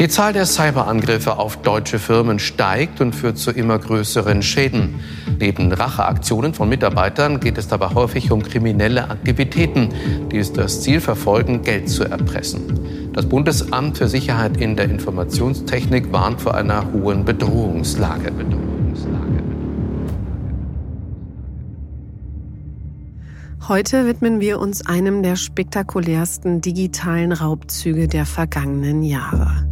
Die Zahl der Cyberangriffe auf deutsche Firmen steigt und führt zu immer größeren Schäden. Neben Racheaktionen von Mitarbeitern geht es dabei häufig um kriminelle Aktivitäten, die es das Ziel verfolgen, Geld zu erpressen. Das Bundesamt für Sicherheit in der Informationstechnik warnt vor einer hohen Bedrohungslage. Heute widmen wir uns einem der spektakulärsten digitalen Raubzüge der vergangenen Jahre.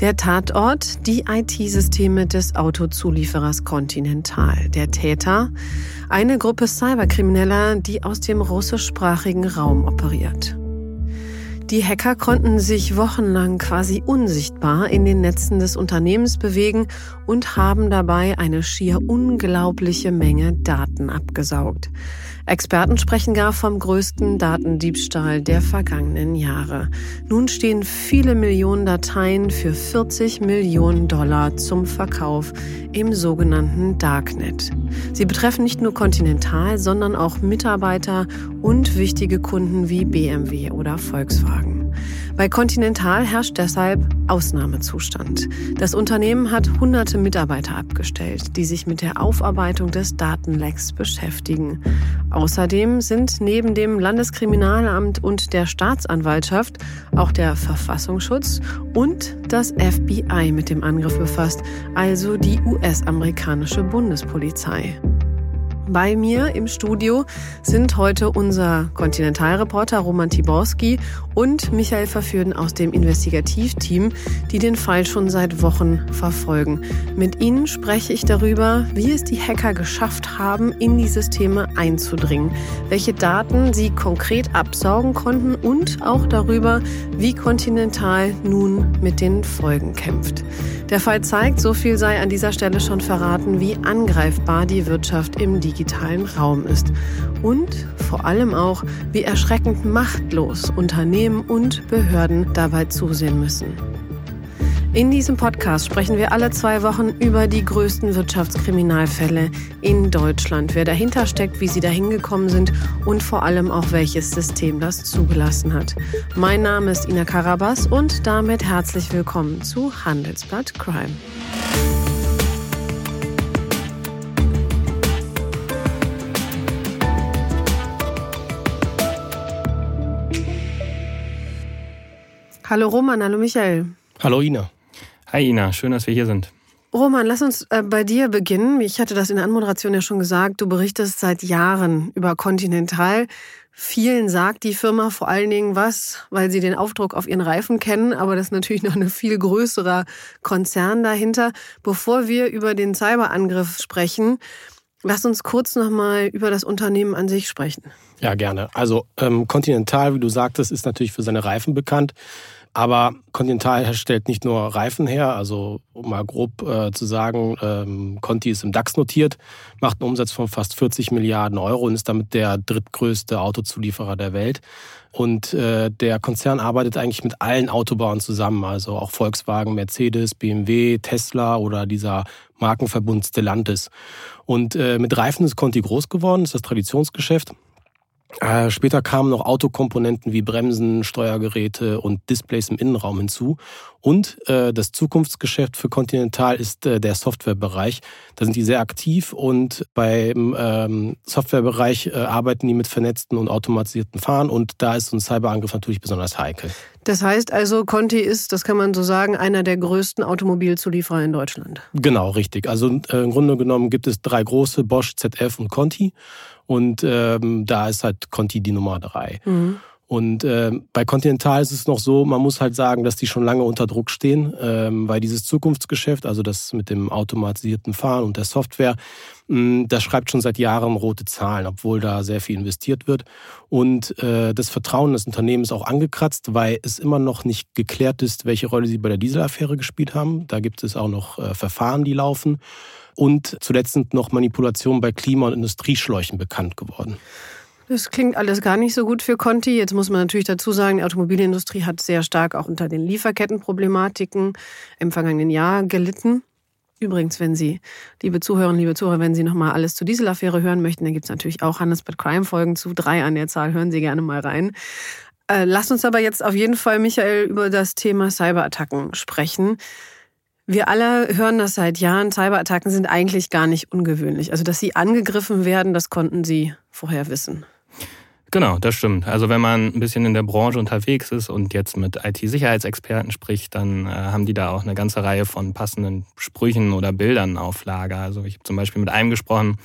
Der Tatort, die IT-Systeme des Autozulieferers Continental. Der Täter, eine Gruppe Cyberkrimineller, die aus dem russischsprachigen Raum operiert. Die Hacker konnten sich wochenlang quasi unsichtbar in den Netzen des Unternehmens bewegen und haben dabei eine schier unglaubliche Menge Daten abgesaugt. Experten sprechen gar vom größten Datendiebstahl der vergangenen Jahre. Nun stehen viele Millionen Dateien für 40 Millionen Dollar zum Verkauf im sogenannten Darknet. Sie betreffen nicht nur Continental, sondern auch Mitarbeiter und wichtige Kunden wie BMW oder Volkswagen. Bei Continental herrscht deshalb Ausnahmezustand. Das Unternehmen hat hunderte Mitarbeiter abgestellt, die sich mit der Aufarbeitung des Datenlecks beschäftigen. Außerdem sind neben dem Landeskriminalamt und der Staatsanwaltschaft auch der Verfassungsschutz und das FBI mit dem Angriff befasst, also die US-amerikanische Bundespolizei. Bei mir im Studio sind heute unser Kontinentalreporter Roman Tiborski und Michael Verführden aus dem Investigativteam, die den Fall schon seit Wochen verfolgen. Mit ihnen spreche ich darüber, wie es die Hacker geschafft haben, in die Systeme einzudringen, welche Daten sie konkret absaugen konnten und auch darüber, wie Continental nun mit den Folgen kämpft. Der Fall zeigt, so viel sei an dieser Stelle schon verraten, wie angreifbar die Wirtschaft im digitalen Raum ist. Und vor allem auch, wie erschreckend machtlos Unternehmen und Behörden dabei zusehen müssen. In diesem Podcast sprechen wir alle zwei Wochen über die größten Wirtschaftskriminalfälle in Deutschland, wer dahinter steckt, wie sie dahin gekommen sind und vor allem auch welches System das zugelassen hat. Mein Name ist Ina Karabas und damit herzlich willkommen zu Handelsblatt Crime. Hallo Roman, hallo Michael. Hallo Ina. Hi Ina, schön, dass wir hier sind. Roman, lass uns äh, bei dir beginnen. Ich hatte das in der Anmoderation ja schon gesagt. Du berichtest seit Jahren über Continental. Vielen sagt die Firma vor allen Dingen was, weil sie den Aufdruck auf ihren Reifen kennen, aber das ist natürlich noch ein viel größerer Konzern dahinter. Bevor wir über den Cyberangriff sprechen, lass uns kurz nochmal über das Unternehmen an sich sprechen. Ja, gerne. Also ähm, Continental, wie du sagtest, ist natürlich für seine Reifen bekannt. Aber Continental stellt nicht nur Reifen her, also um mal grob äh, zu sagen, ähm, Conti ist im DAX notiert, macht einen Umsatz von fast 40 Milliarden Euro und ist damit der drittgrößte Autozulieferer der Welt. Und äh, der Konzern arbeitet eigentlich mit allen Autobauern zusammen, also auch Volkswagen, Mercedes, BMW, Tesla oder dieser Markenverbund Stellantis. Und äh, mit Reifen ist Conti groß geworden, ist das Traditionsgeschäft. Äh, später kamen noch Autokomponenten wie Bremsen, Steuergeräte und Displays im Innenraum hinzu. Und äh, das Zukunftsgeschäft für Continental ist äh, der Softwarebereich. Da sind die sehr aktiv und beim ähm, Softwarebereich äh, arbeiten die mit vernetzten und automatisierten Fahren und da ist so ein Cyberangriff natürlich besonders heikel. Das heißt also, Conti ist, das kann man so sagen, einer der größten Automobilzulieferer in Deutschland. Genau, richtig. Also äh, im Grunde genommen gibt es drei große, Bosch, ZF und Conti. Und ähm, da ist halt Conti die Nummer drei. Mhm. Und äh, bei Continental ist es noch so, man muss halt sagen, dass die schon lange unter Druck stehen, ähm, weil dieses Zukunftsgeschäft, also das mit dem automatisierten Fahren und der Software, mh, das schreibt schon seit Jahren rote Zahlen, obwohl da sehr viel investiert wird. Und äh, das Vertrauen des Unternehmens auch angekratzt, weil es immer noch nicht geklärt ist, welche Rolle sie bei der Dieselaffäre gespielt haben. Da gibt es auch noch äh, Verfahren, die laufen. Und zuletzt sind noch Manipulationen bei Klima- und Industrieschläuchen bekannt geworden. Das klingt alles gar nicht so gut für Conti. Jetzt muss man natürlich dazu sagen, die Automobilindustrie hat sehr stark auch unter den Lieferkettenproblematiken im vergangenen Jahr gelitten. Übrigens, wenn Sie, liebe Zuhörerinnen, liebe Zuhörer, wenn Sie nochmal alles zur Dieselaffäre hören möchten, dann gibt es natürlich auch Hannesbad Crime Folgen zu drei an der Zahl. Hören Sie gerne mal rein. Äh, lass uns aber jetzt auf jeden Fall, Michael, über das Thema Cyberattacken sprechen. Wir alle hören das seit Jahren. Cyberattacken sind eigentlich gar nicht ungewöhnlich. Also, dass sie angegriffen werden, das konnten Sie vorher wissen. Genau, das stimmt. Also wenn man ein bisschen in der Branche unterwegs ist und jetzt mit IT-Sicherheitsexperten spricht, dann äh, haben die da auch eine ganze Reihe von passenden Sprüchen oder Bildern auf Lager. Also ich habe zum Beispiel mit einem gesprochen,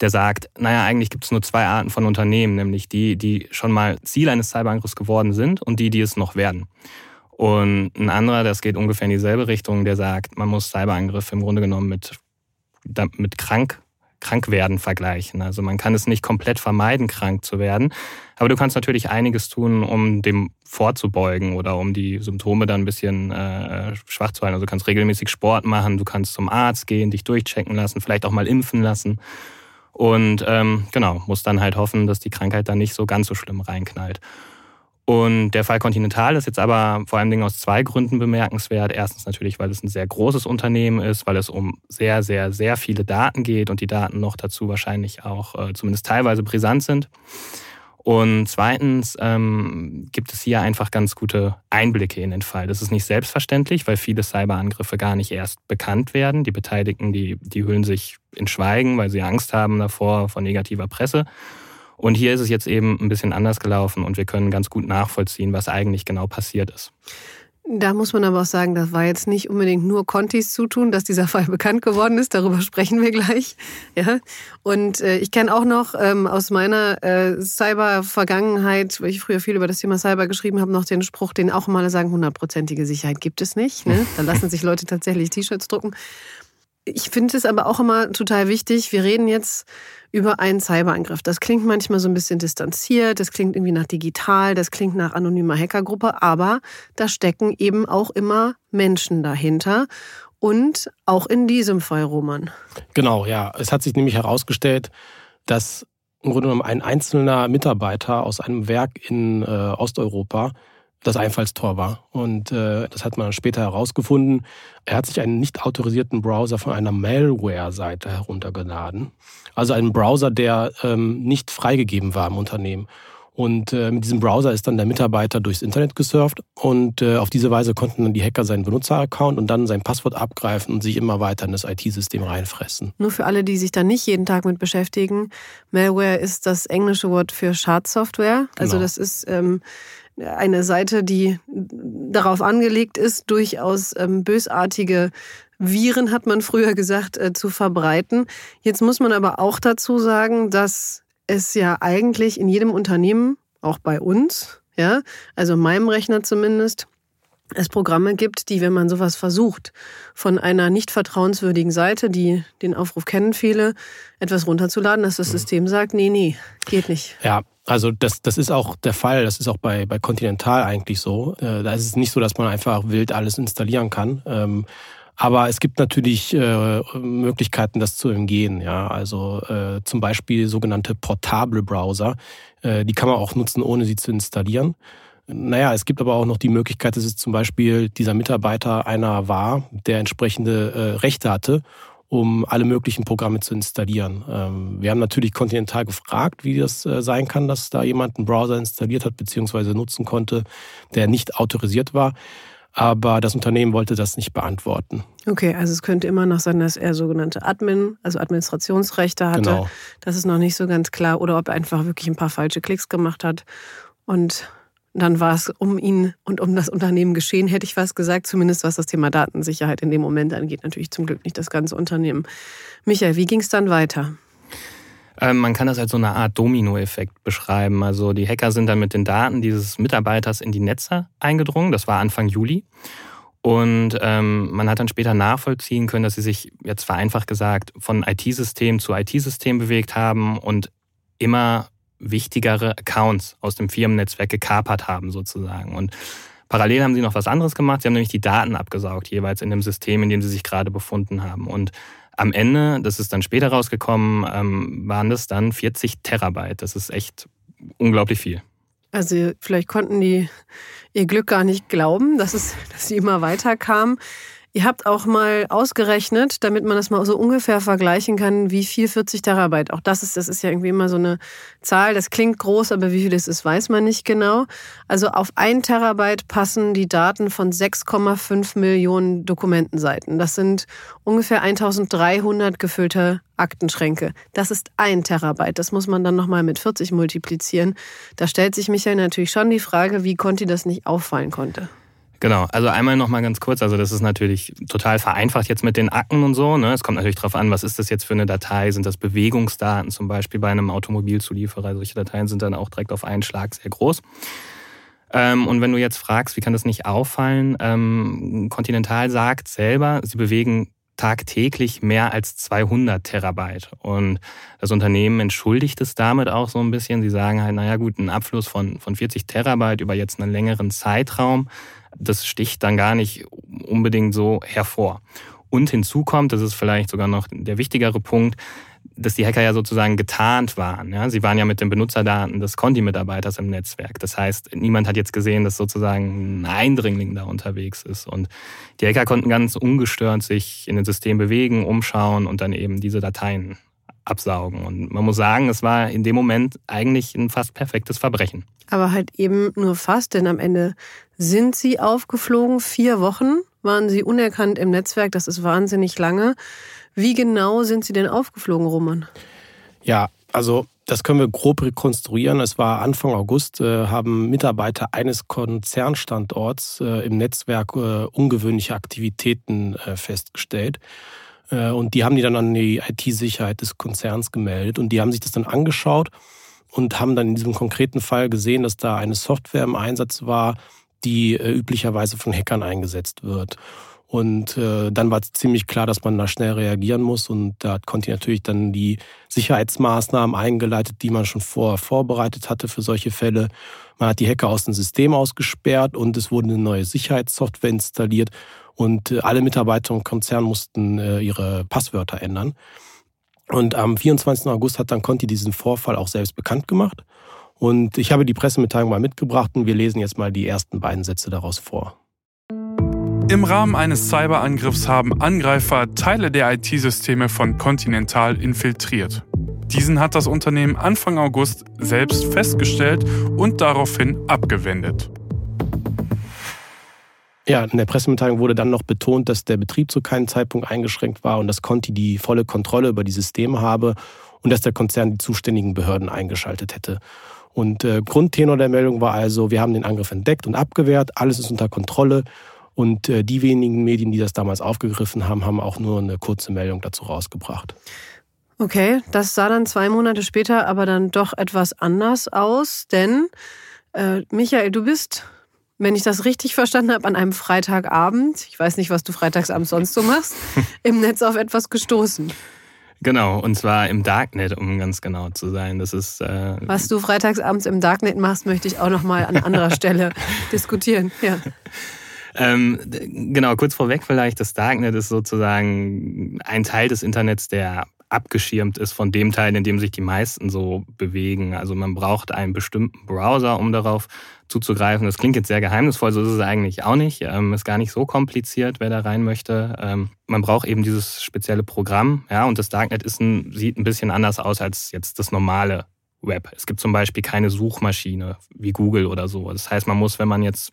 der sagt, naja, eigentlich gibt es nur zwei Arten von Unternehmen, nämlich die, die schon mal Ziel eines Cyberangriffs geworden sind und die, die es noch werden. Und ein anderer, das geht ungefähr in dieselbe Richtung, der sagt, man muss Cyberangriffe im Grunde genommen mit, mit krank Krankwerden vergleichen. Also man kann es nicht komplett vermeiden, krank zu werden. Aber du kannst natürlich einiges tun, um dem vorzubeugen oder um die Symptome dann ein bisschen äh, schwach zu halten. Also du kannst regelmäßig Sport machen, du kannst zum Arzt gehen, dich durchchecken lassen, vielleicht auch mal impfen lassen. Und ähm, genau, musst dann halt hoffen, dass die Krankheit dann nicht so ganz so schlimm reinknallt. Und der Fall Continental ist jetzt aber vor allen Dingen aus zwei Gründen bemerkenswert. Erstens natürlich, weil es ein sehr großes Unternehmen ist, weil es um sehr, sehr, sehr viele Daten geht und die Daten noch dazu wahrscheinlich auch äh, zumindest teilweise brisant sind. Und zweitens ähm, gibt es hier einfach ganz gute Einblicke in den Fall. Das ist nicht selbstverständlich, weil viele Cyberangriffe gar nicht erst bekannt werden. Die Beteiligten, die, die hüllen sich in Schweigen, weil sie Angst haben davor vor negativer Presse. Und hier ist es jetzt eben ein bisschen anders gelaufen und wir können ganz gut nachvollziehen, was eigentlich genau passiert ist. Da muss man aber auch sagen, das war jetzt nicht unbedingt nur Contis Zutun, dass dieser Fall bekannt geworden ist. Darüber sprechen wir gleich. Ja. Und äh, ich kenne auch noch ähm, aus meiner äh, Cyber-Vergangenheit, weil ich früher viel über das Thema Cyber geschrieben habe, noch den Spruch, den auch mal sagen, hundertprozentige Sicherheit gibt es nicht. Ne? Da lassen sich Leute tatsächlich T-Shirts drucken. Ich finde es aber auch immer total wichtig. Wir reden jetzt über einen Cyberangriff. Das klingt manchmal so ein bisschen distanziert, das klingt irgendwie nach digital, das klingt nach anonymer Hackergruppe, aber da stecken eben auch immer Menschen dahinter. Und auch in diesem Fall, Roman. Genau, ja. Es hat sich nämlich herausgestellt, dass im Grunde genommen ein einzelner Mitarbeiter aus einem Werk in äh, Osteuropa das Einfallstor war. Und äh, das hat man später herausgefunden. Er hat sich einen nicht autorisierten Browser von einer Malware-Seite heruntergeladen. Also einen Browser, der ähm, nicht freigegeben war im Unternehmen. Und äh, mit diesem Browser ist dann der Mitarbeiter durchs Internet gesurft und äh, auf diese Weise konnten dann die Hacker seinen Benutzeraccount und dann sein Passwort abgreifen und sich immer weiter in das IT-System reinfressen. Nur für alle, die sich da nicht jeden Tag mit beschäftigen, Malware ist das englische Wort für Schadsoftware. Also genau. das ist ähm, eine Seite, die darauf angelegt ist, durchaus ähm, bösartige Viren, hat man früher gesagt, äh, zu verbreiten. Jetzt muss man aber auch dazu sagen, dass es ja eigentlich in jedem Unternehmen, auch bei uns, ja, also in meinem Rechner zumindest, es Programme gibt, die, wenn man sowas versucht, von einer nicht vertrauenswürdigen Seite, die den Aufruf kennen viele, etwas runterzuladen, dass das mhm. System sagt, nee, nee, geht nicht. Ja, also das, das ist auch der Fall, das ist auch bei, bei Continental eigentlich so. Äh, da ist es nicht so, dass man einfach wild alles installieren kann. Ähm, aber es gibt natürlich äh, Möglichkeiten, das zu umgehen. Ja, also äh, zum Beispiel sogenannte portable Browser. Die kann man auch nutzen, ohne sie zu installieren. Naja, es gibt aber auch noch die Möglichkeit, dass es zum Beispiel dieser Mitarbeiter einer war, der entsprechende äh, Rechte hatte um alle möglichen Programme zu installieren. Ähm, wir haben natürlich Continental gefragt, wie das äh, sein kann, dass da jemand einen Browser installiert hat bzw. nutzen konnte, der nicht autorisiert war. Aber das Unternehmen wollte das nicht beantworten. Okay, also es könnte immer noch sein, dass er sogenannte Admin, also Administrationsrechte hatte. Genau. Das ist noch nicht so ganz klar. Oder ob er einfach wirklich ein paar falsche Klicks gemacht hat und dann war es um ihn und um das Unternehmen geschehen, hätte ich was gesagt, zumindest was das Thema Datensicherheit in dem Moment angeht. Natürlich zum Glück nicht das ganze Unternehmen. Michael, wie ging es dann weiter? Ähm, man kann das als so eine Art Dominoeffekt beschreiben. Also die Hacker sind dann mit den Daten dieses Mitarbeiters in die Netze eingedrungen. Das war Anfang Juli. Und ähm, man hat dann später nachvollziehen können, dass sie sich, jetzt vereinfacht gesagt, von IT-System zu IT-System bewegt haben und immer wichtigere Accounts aus dem Firmennetzwerk gekapert haben sozusagen. Und parallel haben sie noch was anderes gemacht. Sie haben nämlich die Daten abgesaugt, jeweils in dem System, in dem sie sich gerade befunden haben. Und am Ende, das ist dann später rausgekommen, ähm, waren das dann 40 Terabyte. Das ist echt unglaublich viel. Also vielleicht konnten die ihr Glück gar nicht glauben, dass, es, dass sie immer weiter kamen. Ihr habt auch mal ausgerechnet, damit man das mal so ungefähr vergleichen kann, wie viel 40 Terabyte. Auch das ist, das ist ja irgendwie immer so eine Zahl. Das klingt groß, aber wie viel es ist, weiß man nicht genau. Also auf ein Terabyte passen die Daten von 6,5 Millionen Dokumentenseiten. Das sind ungefähr 1300 gefüllte Aktenschränke. Das ist ein Terabyte. Das muss man dann nochmal mit 40 multiplizieren. Da stellt sich Michael natürlich schon die Frage, wie Conti das nicht auffallen konnte. Genau, also einmal nochmal ganz kurz, also das ist natürlich total vereinfacht jetzt mit den Akten und so. Ne? Es kommt natürlich darauf an, was ist das jetzt für eine Datei? Sind das Bewegungsdaten zum Beispiel bei einem Automobilzulieferer? Solche Dateien sind dann auch direkt auf einen Schlag sehr groß. Ähm, und wenn du jetzt fragst, wie kann das nicht auffallen? Ähm, Continental sagt selber, sie bewegen tagtäglich mehr als 200 Terabyte. Und das Unternehmen entschuldigt es damit auch so ein bisschen. Sie sagen halt, naja gut, ein Abfluss von, von 40 Terabyte über jetzt einen längeren Zeitraum, das sticht dann gar nicht unbedingt so hervor. Und hinzu kommt, das ist vielleicht sogar noch der wichtigere Punkt, dass die Hacker ja sozusagen getarnt waren. Ja? Sie waren ja mit den Benutzerdaten des Conti-Mitarbeiters im Netzwerk. Das heißt, niemand hat jetzt gesehen, dass sozusagen ein Eindringling da unterwegs ist. Und die Hacker konnten ganz ungestört sich in den System bewegen, umschauen und dann eben diese Dateien absaugen. Und man muss sagen, es war in dem Moment eigentlich ein fast perfektes Verbrechen. Aber halt eben nur fast, denn am Ende sind sie aufgeflogen. Vier Wochen waren sie unerkannt im Netzwerk. Das ist wahnsinnig lange. Wie genau sind Sie denn aufgeflogen, Roman? Ja, also das können wir grob rekonstruieren. Es war Anfang August, äh, haben Mitarbeiter eines Konzernstandorts äh, im Netzwerk äh, ungewöhnliche Aktivitäten äh, festgestellt. Äh, und die haben die dann an die IT-Sicherheit des Konzerns gemeldet. Und die haben sich das dann angeschaut und haben dann in diesem konkreten Fall gesehen, dass da eine Software im Einsatz war, die äh, üblicherweise von Hackern eingesetzt wird. Und äh, dann war ziemlich klar, dass man da schnell reagieren muss. Und da hat Conti natürlich dann die Sicherheitsmaßnahmen eingeleitet, die man schon vorher vorbereitet hatte für solche Fälle. Man hat die Hacker aus dem System ausgesperrt und es wurde eine neue Sicherheitssoftware installiert. Und äh, alle Mitarbeiter im Konzern mussten äh, ihre Passwörter ändern. Und am 24. August hat dann Conti diesen Vorfall auch selbst bekannt gemacht. Und ich habe die Pressemitteilung mal mitgebracht und wir lesen jetzt mal die ersten beiden Sätze daraus vor. Im Rahmen eines Cyberangriffs haben Angreifer Teile der IT-Systeme von Continental infiltriert. Diesen hat das Unternehmen Anfang August selbst festgestellt und daraufhin abgewendet. Ja, in der Pressemitteilung wurde dann noch betont, dass der Betrieb zu keinem Zeitpunkt eingeschränkt war und dass Conti die volle Kontrolle über die Systeme habe und dass der Konzern die zuständigen Behörden eingeschaltet hätte. Und äh, Grundtenor der Meldung war also, wir haben den Angriff entdeckt und abgewehrt, alles ist unter Kontrolle und äh, die wenigen Medien, die das damals aufgegriffen haben, haben auch nur eine kurze Meldung dazu rausgebracht. Okay, das sah dann zwei Monate später aber dann doch etwas anders aus, denn äh, Michael, du bist, wenn ich das richtig verstanden habe, an einem Freitagabend, ich weiß nicht, was du freitagsabends sonst so machst, im Netz auf etwas gestoßen. Genau, und zwar im Darknet, um ganz genau zu sein. Das ist äh was du freitagsabends im Darknet machst, möchte ich auch noch mal an anderer Stelle diskutieren. Ja. Ähm, genau, kurz vorweg vielleicht, das Darknet ist sozusagen ein Teil des Internets, der abgeschirmt ist von dem Teil, in dem sich die meisten so bewegen. Also man braucht einen bestimmten Browser, um darauf zuzugreifen. Das klingt jetzt sehr geheimnisvoll, so ist es eigentlich auch nicht. Ähm, ist gar nicht so kompliziert, wer da rein möchte. Ähm, man braucht eben dieses spezielle Programm, ja, und das Darknet ist ein, sieht ein bisschen anders aus als jetzt das normale Web. Es gibt zum Beispiel keine Suchmaschine wie Google oder so. Das heißt, man muss, wenn man jetzt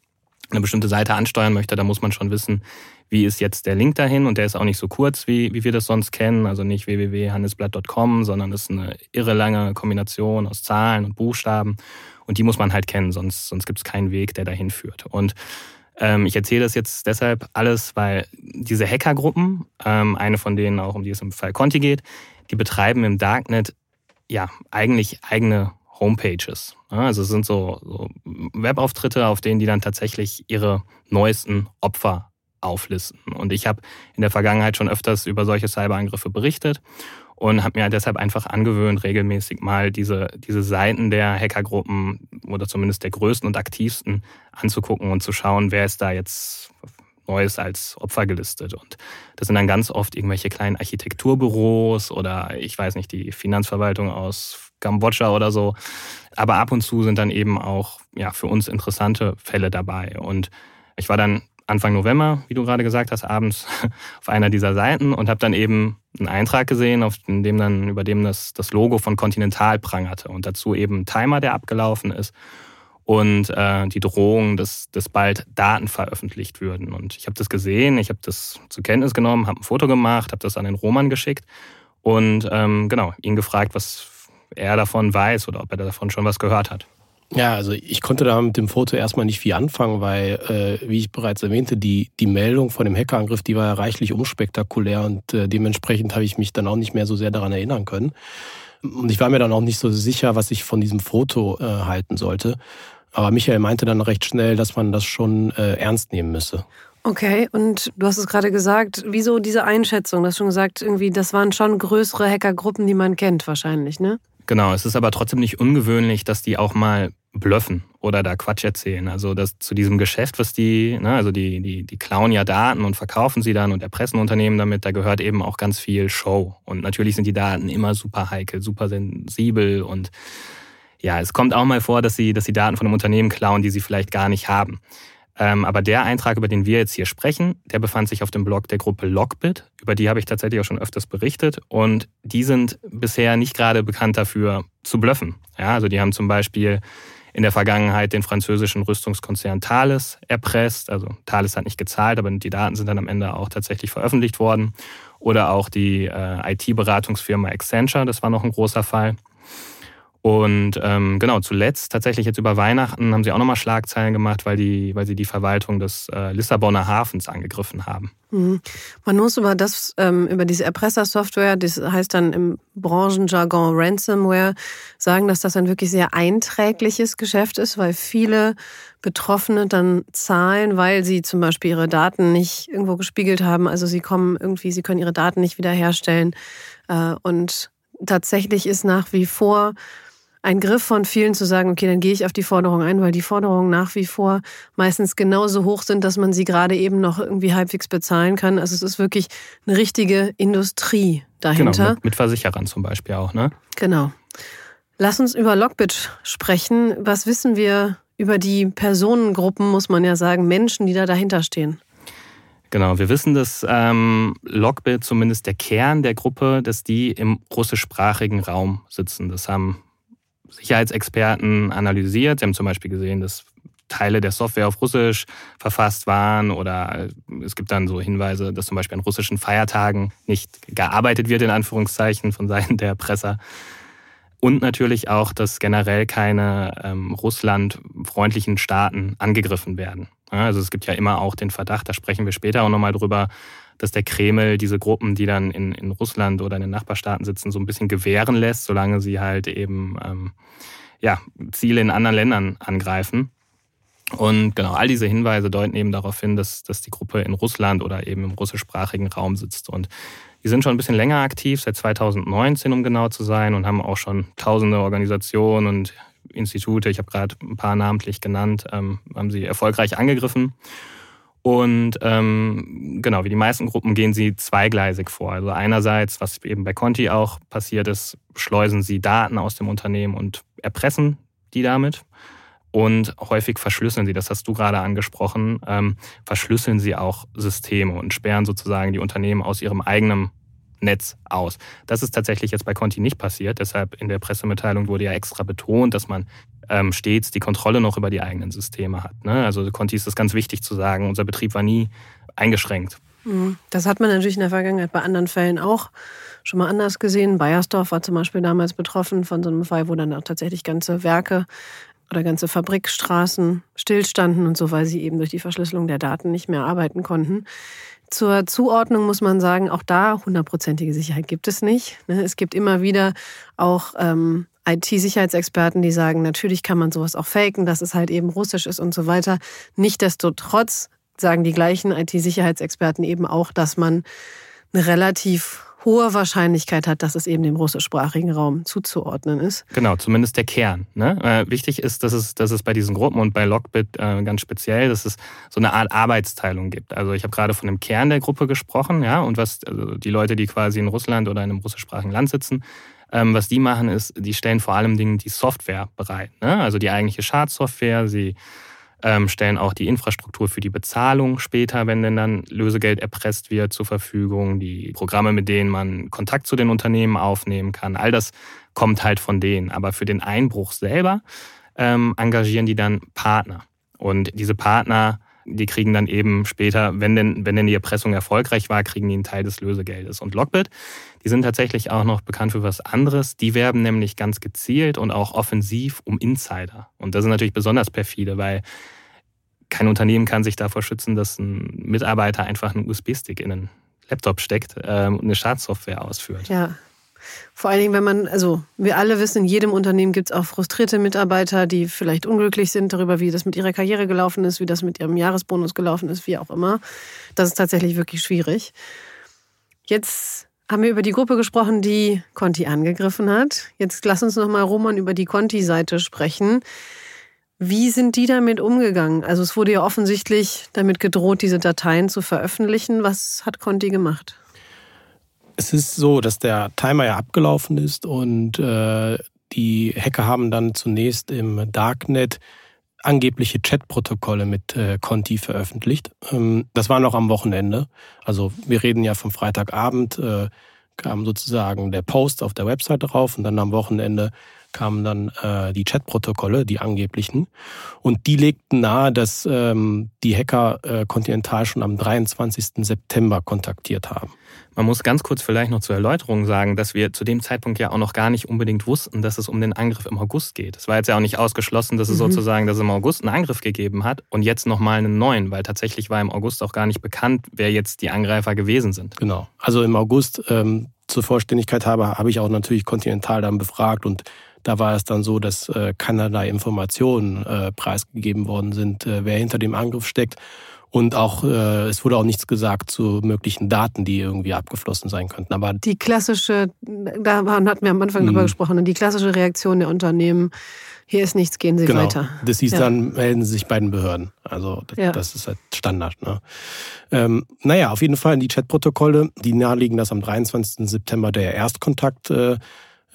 eine bestimmte Seite ansteuern möchte, da muss man schon wissen, wie ist jetzt der Link dahin und der ist auch nicht so kurz, wie, wie wir das sonst kennen, also nicht www.handelsblatt.com, sondern ist eine irre lange Kombination aus Zahlen und Buchstaben und die muss man halt kennen, sonst, sonst gibt es keinen Weg, der dahin führt. Und ähm, ich erzähle das jetzt deshalb alles, weil diese Hackergruppen, ähm, eine von denen auch, um die es im Fall Conti geht, die betreiben im Darknet ja eigentlich eigene Homepages. Also es sind so, so Webauftritte, auf denen die dann tatsächlich ihre neuesten Opfer auflisten. Und ich habe in der Vergangenheit schon öfters über solche Cyberangriffe berichtet und habe mir deshalb einfach angewöhnt, regelmäßig mal diese, diese Seiten der Hackergruppen oder zumindest der größten und aktivsten anzugucken und zu schauen, wer ist da jetzt Neues als Opfer gelistet. Und das sind dann ganz oft irgendwelche kleinen Architekturbüros oder ich weiß nicht, die Finanzverwaltung aus Kambodscha oder so. Aber ab und zu sind dann eben auch ja, für uns interessante Fälle dabei. Und ich war dann Anfang November, wie du gerade gesagt hast, abends auf einer dieser Seiten und habe dann eben einen Eintrag gesehen, auf dem dann, über dem das, das Logo von Continental prangerte und dazu eben ein Timer, der abgelaufen ist und äh, die Drohung, dass, dass bald Daten veröffentlicht würden. Und ich habe das gesehen, ich habe das zur Kenntnis genommen, habe ein Foto gemacht, habe das an den Roman geschickt und ähm, genau, ihn gefragt, was er davon weiß oder ob er davon schon was gehört hat. Ja, also ich konnte da mit dem Foto erstmal nicht viel anfangen, weil, äh, wie ich bereits erwähnte, die, die Meldung von dem Hackerangriff, die war ja reichlich unspektakulär und äh, dementsprechend habe ich mich dann auch nicht mehr so sehr daran erinnern können. Und ich war mir dann auch nicht so sicher, was ich von diesem Foto äh, halten sollte. Aber Michael meinte dann recht schnell, dass man das schon äh, ernst nehmen müsse. Okay, und du hast es gerade gesagt, wieso diese Einschätzung? Du hast schon gesagt, irgendwie, das waren schon größere Hackergruppen, die man kennt wahrscheinlich, ne? Genau, es ist aber trotzdem nicht ungewöhnlich, dass die auch mal blöffen oder da Quatsch erzählen. Also das zu diesem Geschäft, was die, ne, also die, die, die klauen ja Daten und verkaufen sie dann und erpressen Unternehmen damit, da gehört eben auch ganz viel Show. Und natürlich sind die Daten immer super heikel, super sensibel und ja, es kommt auch mal vor, dass sie, dass sie Daten von einem Unternehmen klauen, die sie vielleicht gar nicht haben. Ähm, aber der Eintrag, über den wir jetzt hier sprechen, der befand sich auf dem Blog der Gruppe Lockbit. Über die habe ich tatsächlich auch schon öfters berichtet. Und die sind bisher nicht gerade bekannt dafür zu bluffen. Ja, also die haben zum Beispiel in der Vergangenheit den französischen Rüstungskonzern Thales erpresst. Also Thales hat nicht gezahlt, aber die Daten sind dann am Ende auch tatsächlich veröffentlicht worden. Oder auch die äh, IT-Beratungsfirma Accenture, das war noch ein großer Fall. Und ähm, genau, zuletzt, tatsächlich jetzt über Weihnachten, haben sie auch nochmal Schlagzeilen gemacht, weil, die, weil sie die Verwaltung des äh, Lissabonner Hafens angegriffen haben. Mhm. Man muss über das, ähm, über diese Erpressersoftware, das heißt dann im Branchenjargon Ransomware, sagen, dass das ein wirklich sehr einträgliches Geschäft ist, weil viele Betroffene dann zahlen, weil sie zum Beispiel ihre Daten nicht irgendwo gespiegelt haben. Also sie kommen irgendwie, sie können ihre Daten nicht wiederherstellen. Äh, und tatsächlich ist nach wie vor ein Griff von vielen zu sagen, okay, dann gehe ich auf die Forderung ein, weil die Forderungen nach wie vor meistens genauso hoch sind, dass man sie gerade eben noch irgendwie halbwegs bezahlen kann. Also es ist wirklich eine richtige Industrie dahinter. Genau, mit, mit Versicherern zum Beispiel auch, ne? Genau. Lass uns über Lockbit sprechen. Was wissen wir über die Personengruppen, muss man ja sagen, Menschen, die da dahinter stehen? Genau, wir wissen, dass ähm, Lockbit zumindest der Kern der Gruppe, dass die im russischsprachigen Raum sitzen. Das haben Sicherheitsexperten analysiert. Sie haben zum Beispiel gesehen, dass Teile der Software auf Russisch verfasst waren oder es gibt dann so Hinweise, dass zum Beispiel an russischen Feiertagen nicht gearbeitet wird, in Anführungszeichen, von Seiten der Presser. Und natürlich auch, dass generell keine ähm, russlandfreundlichen Staaten angegriffen werden. Also es gibt ja immer auch den Verdacht, da sprechen wir später auch nochmal drüber, dass der Kreml diese Gruppen, die dann in, in Russland oder in den Nachbarstaaten sitzen, so ein bisschen gewähren lässt, solange sie halt eben ähm, ja, Ziele in anderen Ländern angreifen. Und genau, all diese Hinweise deuten eben darauf hin, dass, dass die Gruppe in Russland oder eben im russischsprachigen Raum sitzt. Und die sind schon ein bisschen länger aktiv, seit 2019, um genau zu sein, und haben auch schon tausende Organisationen und Institute, ich habe gerade ein paar namentlich genannt, ähm, haben sie erfolgreich angegriffen. Und ähm, genau, wie die meisten Gruppen gehen sie zweigleisig vor. Also einerseits, was eben bei Conti auch passiert ist, schleusen sie Daten aus dem Unternehmen und erpressen die damit. Und häufig verschlüsseln sie, das hast du gerade angesprochen, ähm, verschlüsseln sie auch Systeme und sperren sozusagen die Unternehmen aus ihrem eigenen Netz aus. Das ist tatsächlich jetzt bei Conti nicht passiert. Deshalb in der Pressemitteilung wurde ja extra betont, dass man ähm, stets die Kontrolle noch über die eigenen Systeme hat. Ne? Also Conti ist es ganz wichtig zu sagen, unser Betrieb war nie eingeschränkt. Mhm. Das hat man natürlich in der Vergangenheit bei anderen Fällen auch schon mal anders gesehen. Bayersdorf war zum Beispiel damals betroffen von so einem Fall, wo dann auch tatsächlich ganze Werke oder ganze Fabrikstraßen stillstanden und so, weil sie eben durch die Verschlüsselung der Daten nicht mehr arbeiten konnten. Zur Zuordnung muss man sagen, auch da hundertprozentige Sicherheit gibt es nicht. Ne? Es gibt immer wieder auch ähm, IT-Sicherheitsexperten, die sagen, natürlich kann man sowas auch faken, dass es halt eben russisch ist und so weiter. Nichtsdestotrotz sagen die gleichen IT-Sicherheitsexperten eben auch, dass man eine relativ hohe Wahrscheinlichkeit hat, dass es eben dem russischsprachigen Raum zuzuordnen ist. Genau, zumindest der Kern. Ne? Äh, wichtig ist, dass es, dass es bei diesen Gruppen und bei Lockbit äh, ganz speziell, dass es so eine Art Arbeitsteilung gibt. Also ich habe gerade von dem Kern der Gruppe gesprochen, ja, und was also die Leute, die quasi in Russland oder in einem russischsprachigen Land sitzen, ähm, was die machen, ist, die stellen vor allem Dingen die Software bereit. Ne? Also die eigentliche Schadsoftware, sie ähm, stellen auch die Infrastruktur für die Bezahlung später, wenn denn dann Lösegeld erpresst wird, zur Verfügung, die Programme, mit denen man Kontakt zu den Unternehmen aufnehmen kann. All das kommt halt von denen. Aber für den Einbruch selber ähm, engagieren die dann Partner. Und diese Partner die kriegen dann eben später, wenn denn, wenn denn die Erpressung erfolgreich war, kriegen die einen Teil des Lösegeldes. Und Lockbit, die sind tatsächlich auch noch bekannt für was anderes. Die werben nämlich ganz gezielt und auch offensiv um Insider. Und das ist natürlich besonders perfide, weil kein Unternehmen kann sich davor schützen, dass ein Mitarbeiter einfach einen USB-Stick in einen Laptop steckt ähm, und eine Schadsoftware ausführt. Ja, vor allen Dingen, wenn man, also wir alle wissen, in jedem Unternehmen gibt es auch frustrierte Mitarbeiter, die vielleicht unglücklich sind darüber, wie das mit ihrer Karriere gelaufen ist, wie das mit ihrem Jahresbonus gelaufen ist, wie auch immer. Das ist tatsächlich wirklich schwierig. Jetzt haben wir über die Gruppe gesprochen, die Conti angegriffen hat. Jetzt lass uns nochmal, Roman, über die Conti-Seite sprechen. Wie sind die damit umgegangen? Also es wurde ja offensichtlich damit gedroht, diese Dateien zu veröffentlichen. Was hat Conti gemacht? Es ist so, dass der Timer ja abgelaufen ist und äh, die Hacker haben dann zunächst im Darknet angebliche Chatprotokolle mit äh, Conti veröffentlicht. Ähm, das war noch am Wochenende. Also wir reden ja vom Freitagabend, äh, kam sozusagen der Post auf der Website drauf und dann am Wochenende kamen dann äh, die Chatprotokolle, die angeblichen. Und die legten nahe, dass ähm, die Hacker äh, Continental schon am 23. September kontaktiert haben. Man muss ganz kurz vielleicht noch zur Erläuterung sagen, dass wir zu dem Zeitpunkt ja auch noch gar nicht unbedingt wussten, dass es um den Angriff im August geht. Es war jetzt ja auch nicht ausgeschlossen, dass es mhm. sozusagen, dass es im August einen Angriff gegeben hat und jetzt nochmal einen neuen, weil tatsächlich war im August auch gar nicht bekannt, wer jetzt die Angreifer gewesen sind. Genau. Also im August, ähm, zur Vollständigkeit habe, habe ich auch natürlich Continental dann befragt und da war es dann so, dass äh, keinerlei Informationen äh, preisgegeben worden sind, äh, wer hinter dem Angriff steckt. Und auch, äh, es wurde auch nichts gesagt zu möglichen Daten, die irgendwie abgeflossen sein könnten. Aber die klassische, da hatten wir am Anfang drüber mhm. gesprochen, die klassische Reaktion der Unternehmen, hier ist nichts, gehen Sie genau. weiter. Das hieß ja. dann, melden Sie sich bei den Behörden. Also das, ja. das ist halt Standard. Ne? Ähm, naja, auf jeden Fall in die Chatprotokolle, die nahelegen, dass am 23. September der Erstkontakt äh,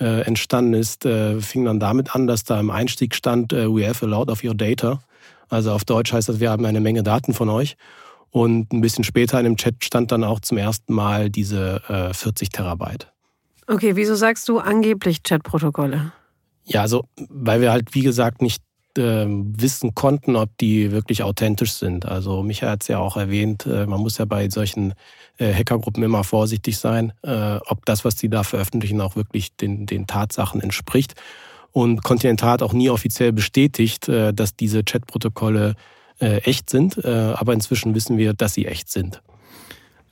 äh, entstanden ist, äh, fing dann damit an, dass da im Einstieg stand, äh, we have a lot of your data. Also auf Deutsch heißt das, wir haben eine Menge Daten von euch. Und ein bisschen später in dem Chat stand dann auch zum ersten Mal diese äh, 40 Terabyte. Okay, wieso sagst du angeblich Chatprotokolle? Ja, also weil wir halt, wie gesagt, nicht wissen konnten, ob die wirklich authentisch sind. Also Michael hat es ja auch erwähnt, äh, man muss ja bei solchen äh, Hackergruppen immer vorsichtig sein, äh, ob das, was sie da veröffentlichen, auch wirklich den, den Tatsachen entspricht. Und Continental hat auch nie offiziell bestätigt, dass diese Chatprotokolle echt sind, aber inzwischen wissen wir, dass sie echt sind.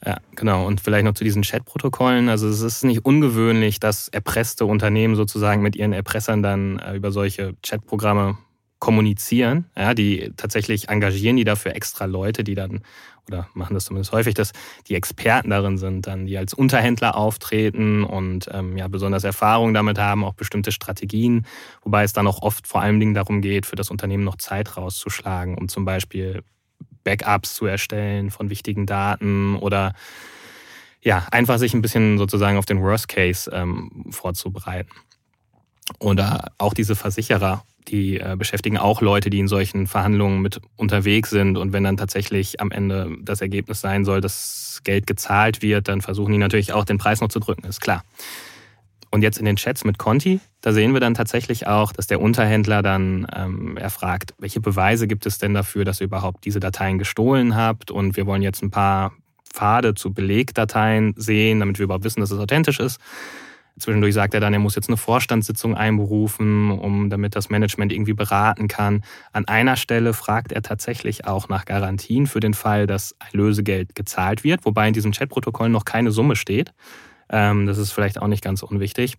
Ja, genau. Und vielleicht noch zu diesen Chatprotokollen. Also es ist nicht ungewöhnlich, dass erpresste Unternehmen sozusagen mit ihren Erpressern dann über solche Chatprogramme kommunizieren. Ja, die tatsächlich engagieren die dafür extra Leute, die dann, oder machen das zumindest häufig, dass die Experten darin sind, dann die als Unterhändler auftreten und ähm, ja besonders Erfahrung damit haben, auch bestimmte Strategien, wobei es dann auch oft vor allen Dingen darum geht, für das Unternehmen noch Zeit rauszuschlagen, um zum Beispiel Backups zu erstellen von wichtigen Daten oder ja, einfach sich ein bisschen sozusagen auf den Worst Case ähm, vorzubereiten. Oder auch diese Versicherer die äh, beschäftigen auch Leute, die in solchen Verhandlungen mit unterwegs sind. Und wenn dann tatsächlich am Ende das Ergebnis sein soll, dass Geld gezahlt wird, dann versuchen die natürlich auch den Preis noch zu drücken, ist klar. Und jetzt in den Chats mit Conti, da sehen wir dann tatsächlich auch, dass der Unterhändler dann ähm, erfragt, welche Beweise gibt es denn dafür, dass ihr überhaupt diese Dateien gestohlen habt? Und wir wollen jetzt ein paar Pfade zu Belegdateien sehen, damit wir überhaupt wissen, dass es authentisch ist. Zwischendurch sagt er dann, er muss jetzt eine Vorstandssitzung einberufen, um damit das Management irgendwie beraten kann. An einer Stelle fragt er tatsächlich auch nach Garantien für den Fall, dass Lösegeld gezahlt wird, wobei in diesem Chatprotokoll noch keine Summe steht. Ähm, das ist vielleicht auch nicht ganz unwichtig.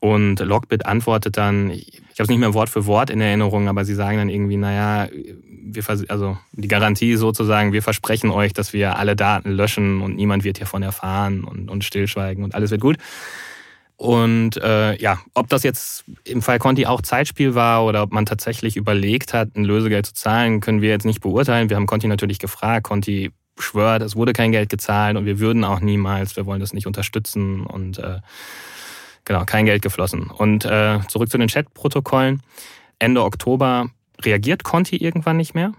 Und Lockbit antwortet dann, ich habe es nicht mehr Wort für Wort in Erinnerung, aber sie sagen dann irgendwie, naja, wir also die Garantie sozusagen, wir versprechen euch, dass wir alle Daten löschen und niemand wird hiervon erfahren und, und stillschweigen und alles wird gut. Und äh, ja, ob das jetzt im Fall Conti auch Zeitspiel war oder ob man tatsächlich überlegt hat, ein Lösegeld zu zahlen, können wir jetzt nicht beurteilen. Wir haben Conti natürlich gefragt. Conti schwört, es wurde kein Geld gezahlt und wir würden auch niemals, wir wollen das nicht unterstützen und äh, genau, kein Geld geflossen. Und äh, zurück zu den Chatprotokollen. Ende Oktober reagiert Conti irgendwann nicht mehr.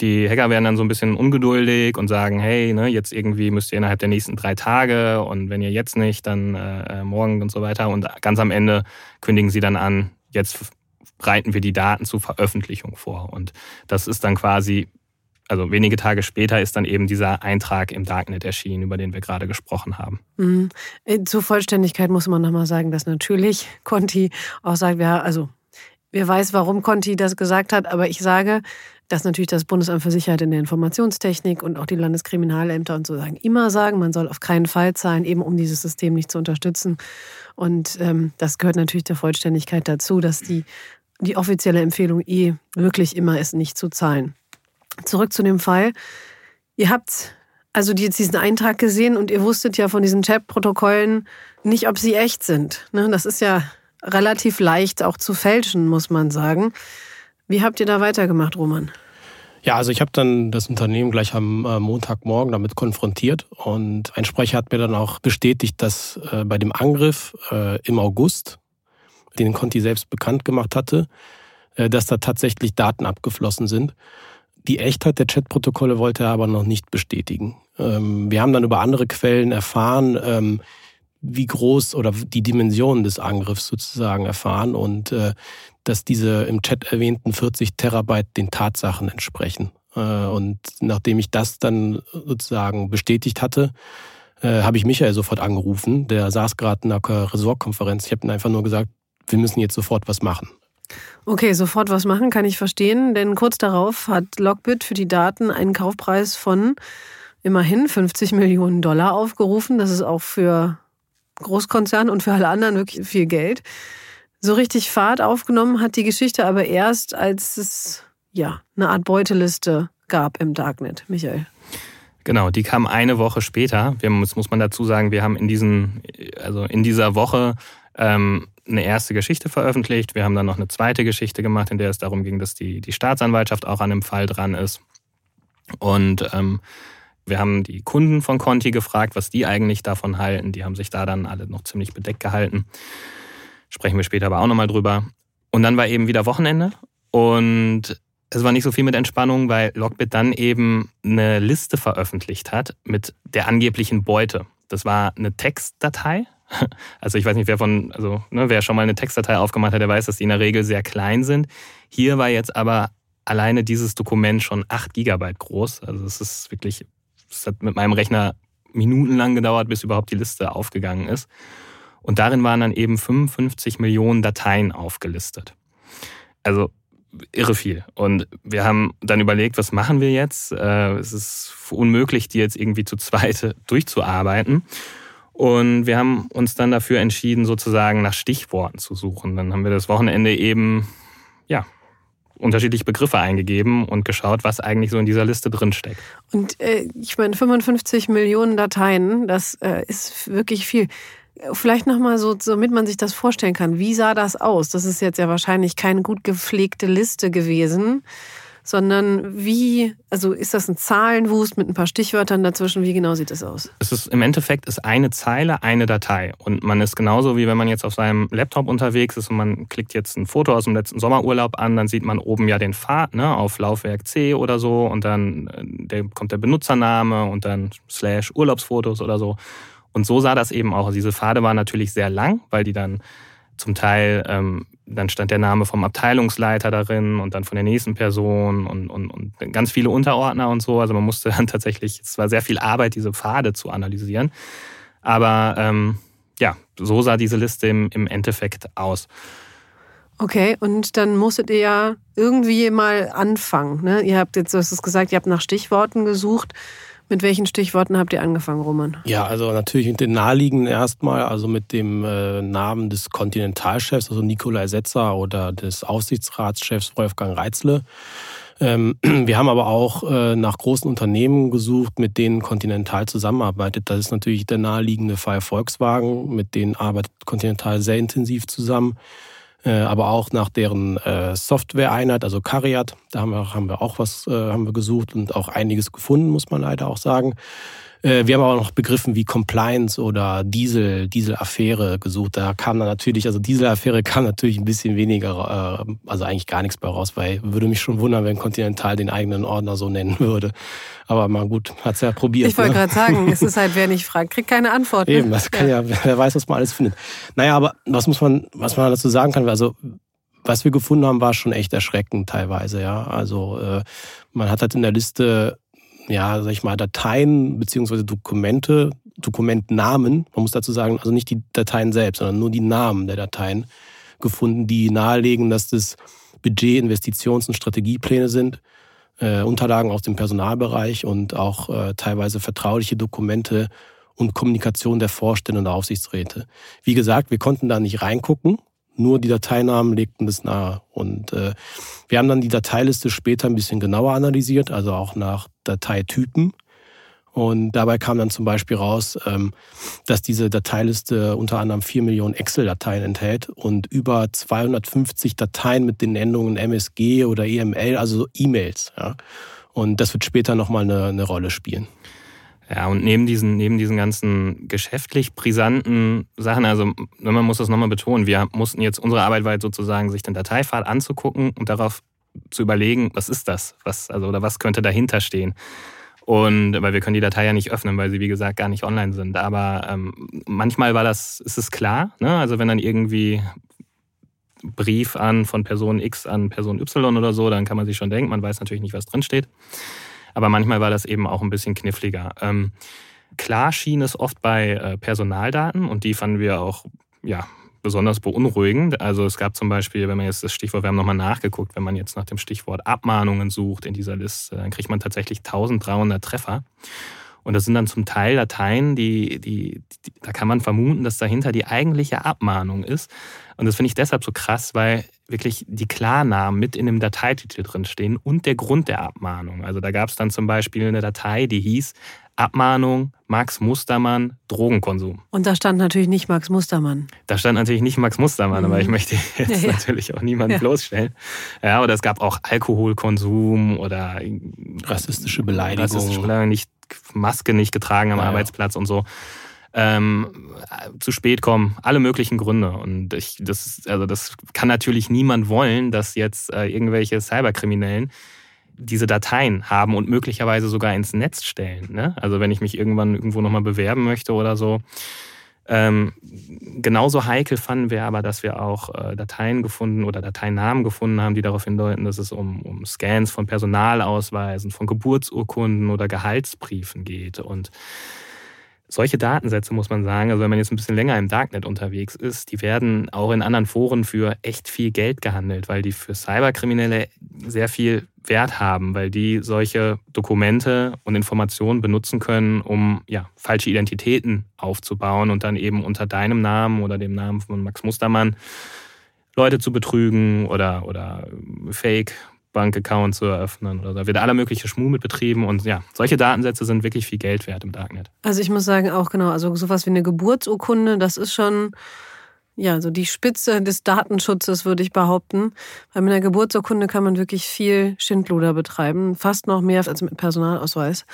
Die Hacker werden dann so ein bisschen ungeduldig und sagen, hey, ne, jetzt irgendwie müsst ihr innerhalb der nächsten drei Tage und wenn ihr jetzt nicht, dann äh, morgen und so weiter. Und ganz am Ende kündigen sie dann an, jetzt bereiten wir die Daten zur Veröffentlichung vor. Und das ist dann quasi, also wenige Tage später ist dann eben dieser Eintrag im Darknet erschienen, über den wir gerade gesprochen haben. Mhm. Äh, zur Vollständigkeit muss man nochmal sagen, dass natürlich Conti auch sagt, ja, also wer weiß, warum Conti das gesagt hat, aber ich sage, dass natürlich das Bundesamt für Sicherheit in der Informationstechnik und auch die Landeskriminalämter und so sagen, immer sagen, man soll auf keinen Fall zahlen, eben um dieses System nicht zu unterstützen. Und ähm, das gehört natürlich der Vollständigkeit dazu, dass die, die offizielle Empfehlung eh wirklich immer ist, nicht zu zahlen. Zurück zu dem Fall. Ihr habt also jetzt diesen Eintrag gesehen und ihr wusstet ja von diesen Chat-Protokollen nicht, ob sie echt sind. Ne? Das ist ja relativ leicht auch zu fälschen, muss man sagen. Wie habt ihr da weitergemacht, Roman? Ja, also ich habe dann das Unternehmen gleich am äh, Montagmorgen damit konfrontiert und ein Sprecher hat mir dann auch bestätigt, dass äh, bei dem Angriff äh, im August, den Conti selbst bekannt gemacht hatte, dass da tatsächlich Daten abgeflossen sind. Die Echtheit der Chatprotokolle wollte er aber noch nicht bestätigen. Ähm, wir haben dann über andere Quellen erfahren, ähm, wie groß oder die Dimensionen des Angriffs sozusagen erfahren und dass diese im Chat erwähnten 40 Terabyte den Tatsachen entsprechen. Äh, und nachdem ich das dann sozusagen bestätigt hatte, äh, habe ich Michael sofort angerufen. Der saß gerade in einer Ressortkonferenz. Ich habe ihm einfach nur gesagt, wir müssen jetzt sofort was machen. Okay, sofort was machen, kann ich verstehen, denn kurz darauf hat Lockbit für die Daten einen Kaufpreis von immerhin 50 Millionen Dollar aufgerufen. Das ist auch für Großkonzern und für alle anderen wirklich viel Geld. So richtig Fahrt aufgenommen hat die Geschichte aber erst, als es ja eine Art Beuteliste gab im Darknet. Michael. Genau, die kam eine Woche später. Wir, das muss man dazu sagen, wir haben in diesen, also in dieser Woche ähm, eine erste Geschichte veröffentlicht. Wir haben dann noch eine zweite Geschichte gemacht, in der es darum ging, dass die, die Staatsanwaltschaft auch an dem Fall dran ist. Und ähm, wir haben die Kunden von Conti gefragt, was die eigentlich davon halten. Die haben sich da dann alle noch ziemlich bedeckt gehalten. Sprechen wir später aber auch nochmal drüber. Und dann war eben wieder Wochenende und es war nicht so viel mit Entspannung, weil Lockbit dann eben eine Liste veröffentlicht hat mit der angeblichen Beute. Das war eine Textdatei. Also ich weiß nicht, wer von, also ne, wer schon mal eine Textdatei aufgemacht hat, der weiß, dass die in der Regel sehr klein sind. Hier war jetzt aber alleine dieses Dokument schon 8 Gigabyte groß. Also es ist wirklich es hat mit meinem Rechner minutenlang gedauert, bis überhaupt die Liste aufgegangen ist. Und darin waren dann eben 55 Millionen Dateien aufgelistet. Also irre viel. Und wir haben dann überlegt, was machen wir jetzt? Äh, es ist unmöglich, die jetzt irgendwie zu zweit durchzuarbeiten. Und wir haben uns dann dafür entschieden, sozusagen nach Stichworten zu suchen. Dann haben wir das Wochenende eben, ja, unterschiedliche Begriffe eingegeben und geschaut, was eigentlich so in dieser Liste drinsteckt. Und äh, ich meine, 55 Millionen Dateien, das äh, ist wirklich viel. Vielleicht nochmal so, damit man sich das vorstellen kann. Wie sah das aus? Das ist jetzt ja wahrscheinlich keine gut gepflegte Liste gewesen sondern wie, also ist das ein Zahlenwust mit ein paar Stichwörtern dazwischen? Wie genau sieht das aus? Es ist im Endeffekt ist eine Zeile eine Datei und man ist genauso wie wenn man jetzt auf seinem Laptop unterwegs ist und man klickt jetzt ein Foto aus dem letzten Sommerurlaub an, dann sieht man oben ja den Pfad ne, auf Laufwerk C oder so und dann äh, der, kommt der Benutzername und dann Slash Urlaubsfotos oder so. Und so sah das eben auch. Diese Pfade waren natürlich sehr lang, weil die dann zum Teil ähm, dann stand der Name vom Abteilungsleiter darin und dann von der nächsten Person und, und, und ganz viele Unterordner und so. Also man musste dann tatsächlich, es war sehr viel Arbeit, diese Pfade zu analysieren. Aber ähm, ja, so sah diese Liste im, im Endeffekt aus. Okay, und dann musstet ihr ja irgendwie mal anfangen. Ne? Ihr habt jetzt, du hast es gesagt, ihr habt nach Stichworten gesucht. Mit welchen Stichworten habt ihr angefangen, Roman? Ja, also natürlich mit den naheliegenden erstmal, also mit dem äh, Namen des Kontinentalchefs, also Nikolai Setzer oder des Aufsichtsratschefs Wolfgang Reitzle. Ähm, wir haben aber auch äh, nach großen Unternehmen gesucht, mit denen Continental zusammenarbeitet. Das ist natürlich der naheliegende Fall Volkswagen, mit denen arbeitet Continental sehr intensiv zusammen. Äh, aber auch nach deren äh, Software-Einheit, also Cariat. Da haben wir, haben wir auch was äh, haben wir gesucht und auch einiges gefunden, muss man leider auch sagen. Äh, wir haben aber noch Begriffen wie Compliance oder Diesel, Diesel-Affäre gesucht. Da kam dann natürlich, also Diesel-Affäre kam natürlich ein bisschen weniger, äh, also eigentlich gar nichts bei raus, weil würde mich schon wundern, wenn Continental den eigenen Ordner so nennen würde. Aber mal gut, hat's ja probiert. Ich wollte ne? gerade sagen, es ist halt, wer nicht fragt, kriegt keine Antwort. Ne? Eben, das kann ja. ja, wer weiß, was man alles findet. Naja, aber was muss man, was man dazu sagen kann, also was wir gefunden haben, war schon echt erschreckend teilweise, ja. Also äh, man hat halt in der Liste ja, sag ich mal, Dateien beziehungsweise Dokumente, Dokumentnamen, man muss dazu sagen, also nicht die Dateien selbst, sondern nur die Namen der Dateien gefunden, die nahelegen, dass das Budget, Investitions- und Strategiepläne sind, äh, Unterlagen aus dem Personalbereich und auch äh, teilweise vertrauliche Dokumente und Kommunikation der Vorstände und Aufsichtsräte. Wie gesagt, wir konnten da nicht reingucken, nur die Dateinamen legten das nahe. Und äh, wir haben dann die Dateiliste später ein bisschen genauer analysiert, also auch nach Dateitypen. Und dabei kam dann zum Beispiel raus, ähm, dass diese Dateiliste unter anderem vier Millionen Excel-Dateien enthält und über 250 Dateien mit den Endungen MSG oder EML, also E-Mails. Ja. Und das wird später nochmal eine, eine Rolle spielen. Ja, und neben diesen, neben diesen ganzen geschäftlich brisanten Sachen, also man muss das nochmal betonen, wir mussten jetzt, unsere Arbeit war sozusagen, sich den Dateipfad anzugucken und darauf zu überlegen, was ist das? Was, also, oder was könnte dahinter stehen? Und weil wir können die Datei ja nicht öffnen, weil sie, wie gesagt, gar nicht online sind. Aber ähm, manchmal war das, ist es klar, ne? Also wenn dann irgendwie Brief an von Person X an Person Y oder so, dann kann man sich schon denken, man weiß natürlich nicht, was drinsteht. steht. Aber manchmal war das eben auch ein bisschen kniffliger. Ähm, klar schien es oft bei äh, Personaldaten und die fanden wir auch ja, besonders beunruhigend. Also es gab zum Beispiel, wenn man jetzt das Stichwort, wir haben nochmal nachgeguckt, wenn man jetzt nach dem Stichwort Abmahnungen sucht in dieser Liste, dann kriegt man tatsächlich 1300 Treffer. Und das sind dann zum Teil Dateien, die, die, die, da kann man vermuten, dass dahinter die eigentliche Abmahnung ist. Und das finde ich deshalb so krass, weil wirklich die Klarnamen mit in dem Dateititel drinstehen und der Grund der Abmahnung. Also da gab es dann zum Beispiel eine Datei, die hieß Abmahnung Max Mustermann Drogenkonsum. Und da stand natürlich nicht Max Mustermann. Da stand natürlich nicht Max Mustermann, mhm. aber ich mhm. möchte jetzt ja, ja. natürlich auch niemanden ja. bloßstellen. Ja, oder es gab auch Alkoholkonsum oder rassistische Beleidigung. Rassistische Beleidigung, nicht, Maske nicht getragen am Arbeitsplatz und so ähm, zu spät kommen, alle möglichen Gründe. Und ich, das, also das kann natürlich niemand wollen, dass jetzt äh, irgendwelche Cyberkriminellen diese Dateien haben und möglicherweise sogar ins Netz stellen. Ne? Also wenn ich mich irgendwann irgendwo nochmal bewerben möchte oder so. Ähm, genauso heikel fanden wir aber, dass wir auch äh, Dateien gefunden oder Dateinamen gefunden haben, die darauf hindeuten, dass es um, um Scans von Personalausweisen, von Geburtsurkunden oder Gehaltsbriefen geht. Und solche Datensätze muss man sagen, also wenn man jetzt ein bisschen länger im Darknet unterwegs ist, die werden auch in anderen Foren für echt viel Geld gehandelt, weil die für Cyberkriminelle sehr viel Wert haben, weil die solche Dokumente und Informationen benutzen können, um ja, falsche Identitäten aufzubauen und dann eben unter deinem Namen oder dem Namen von Max Mustermann Leute zu betrügen oder, oder Fake Bankaccount zu eröffnen oder da wird aller mögliche Schmuh mit betrieben und ja, solche Datensätze sind wirklich viel Geld wert im Darknet. Also ich muss sagen auch genau, also sowas wie eine Geburtsurkunde, das ist schon ja, so die Spitze des Datenschutzes würde ich behaupten, weil mit einer Geburtsurkunde kann man wirklich viel Schindluder betreiben, fast noch mehr als mit Personalausweis.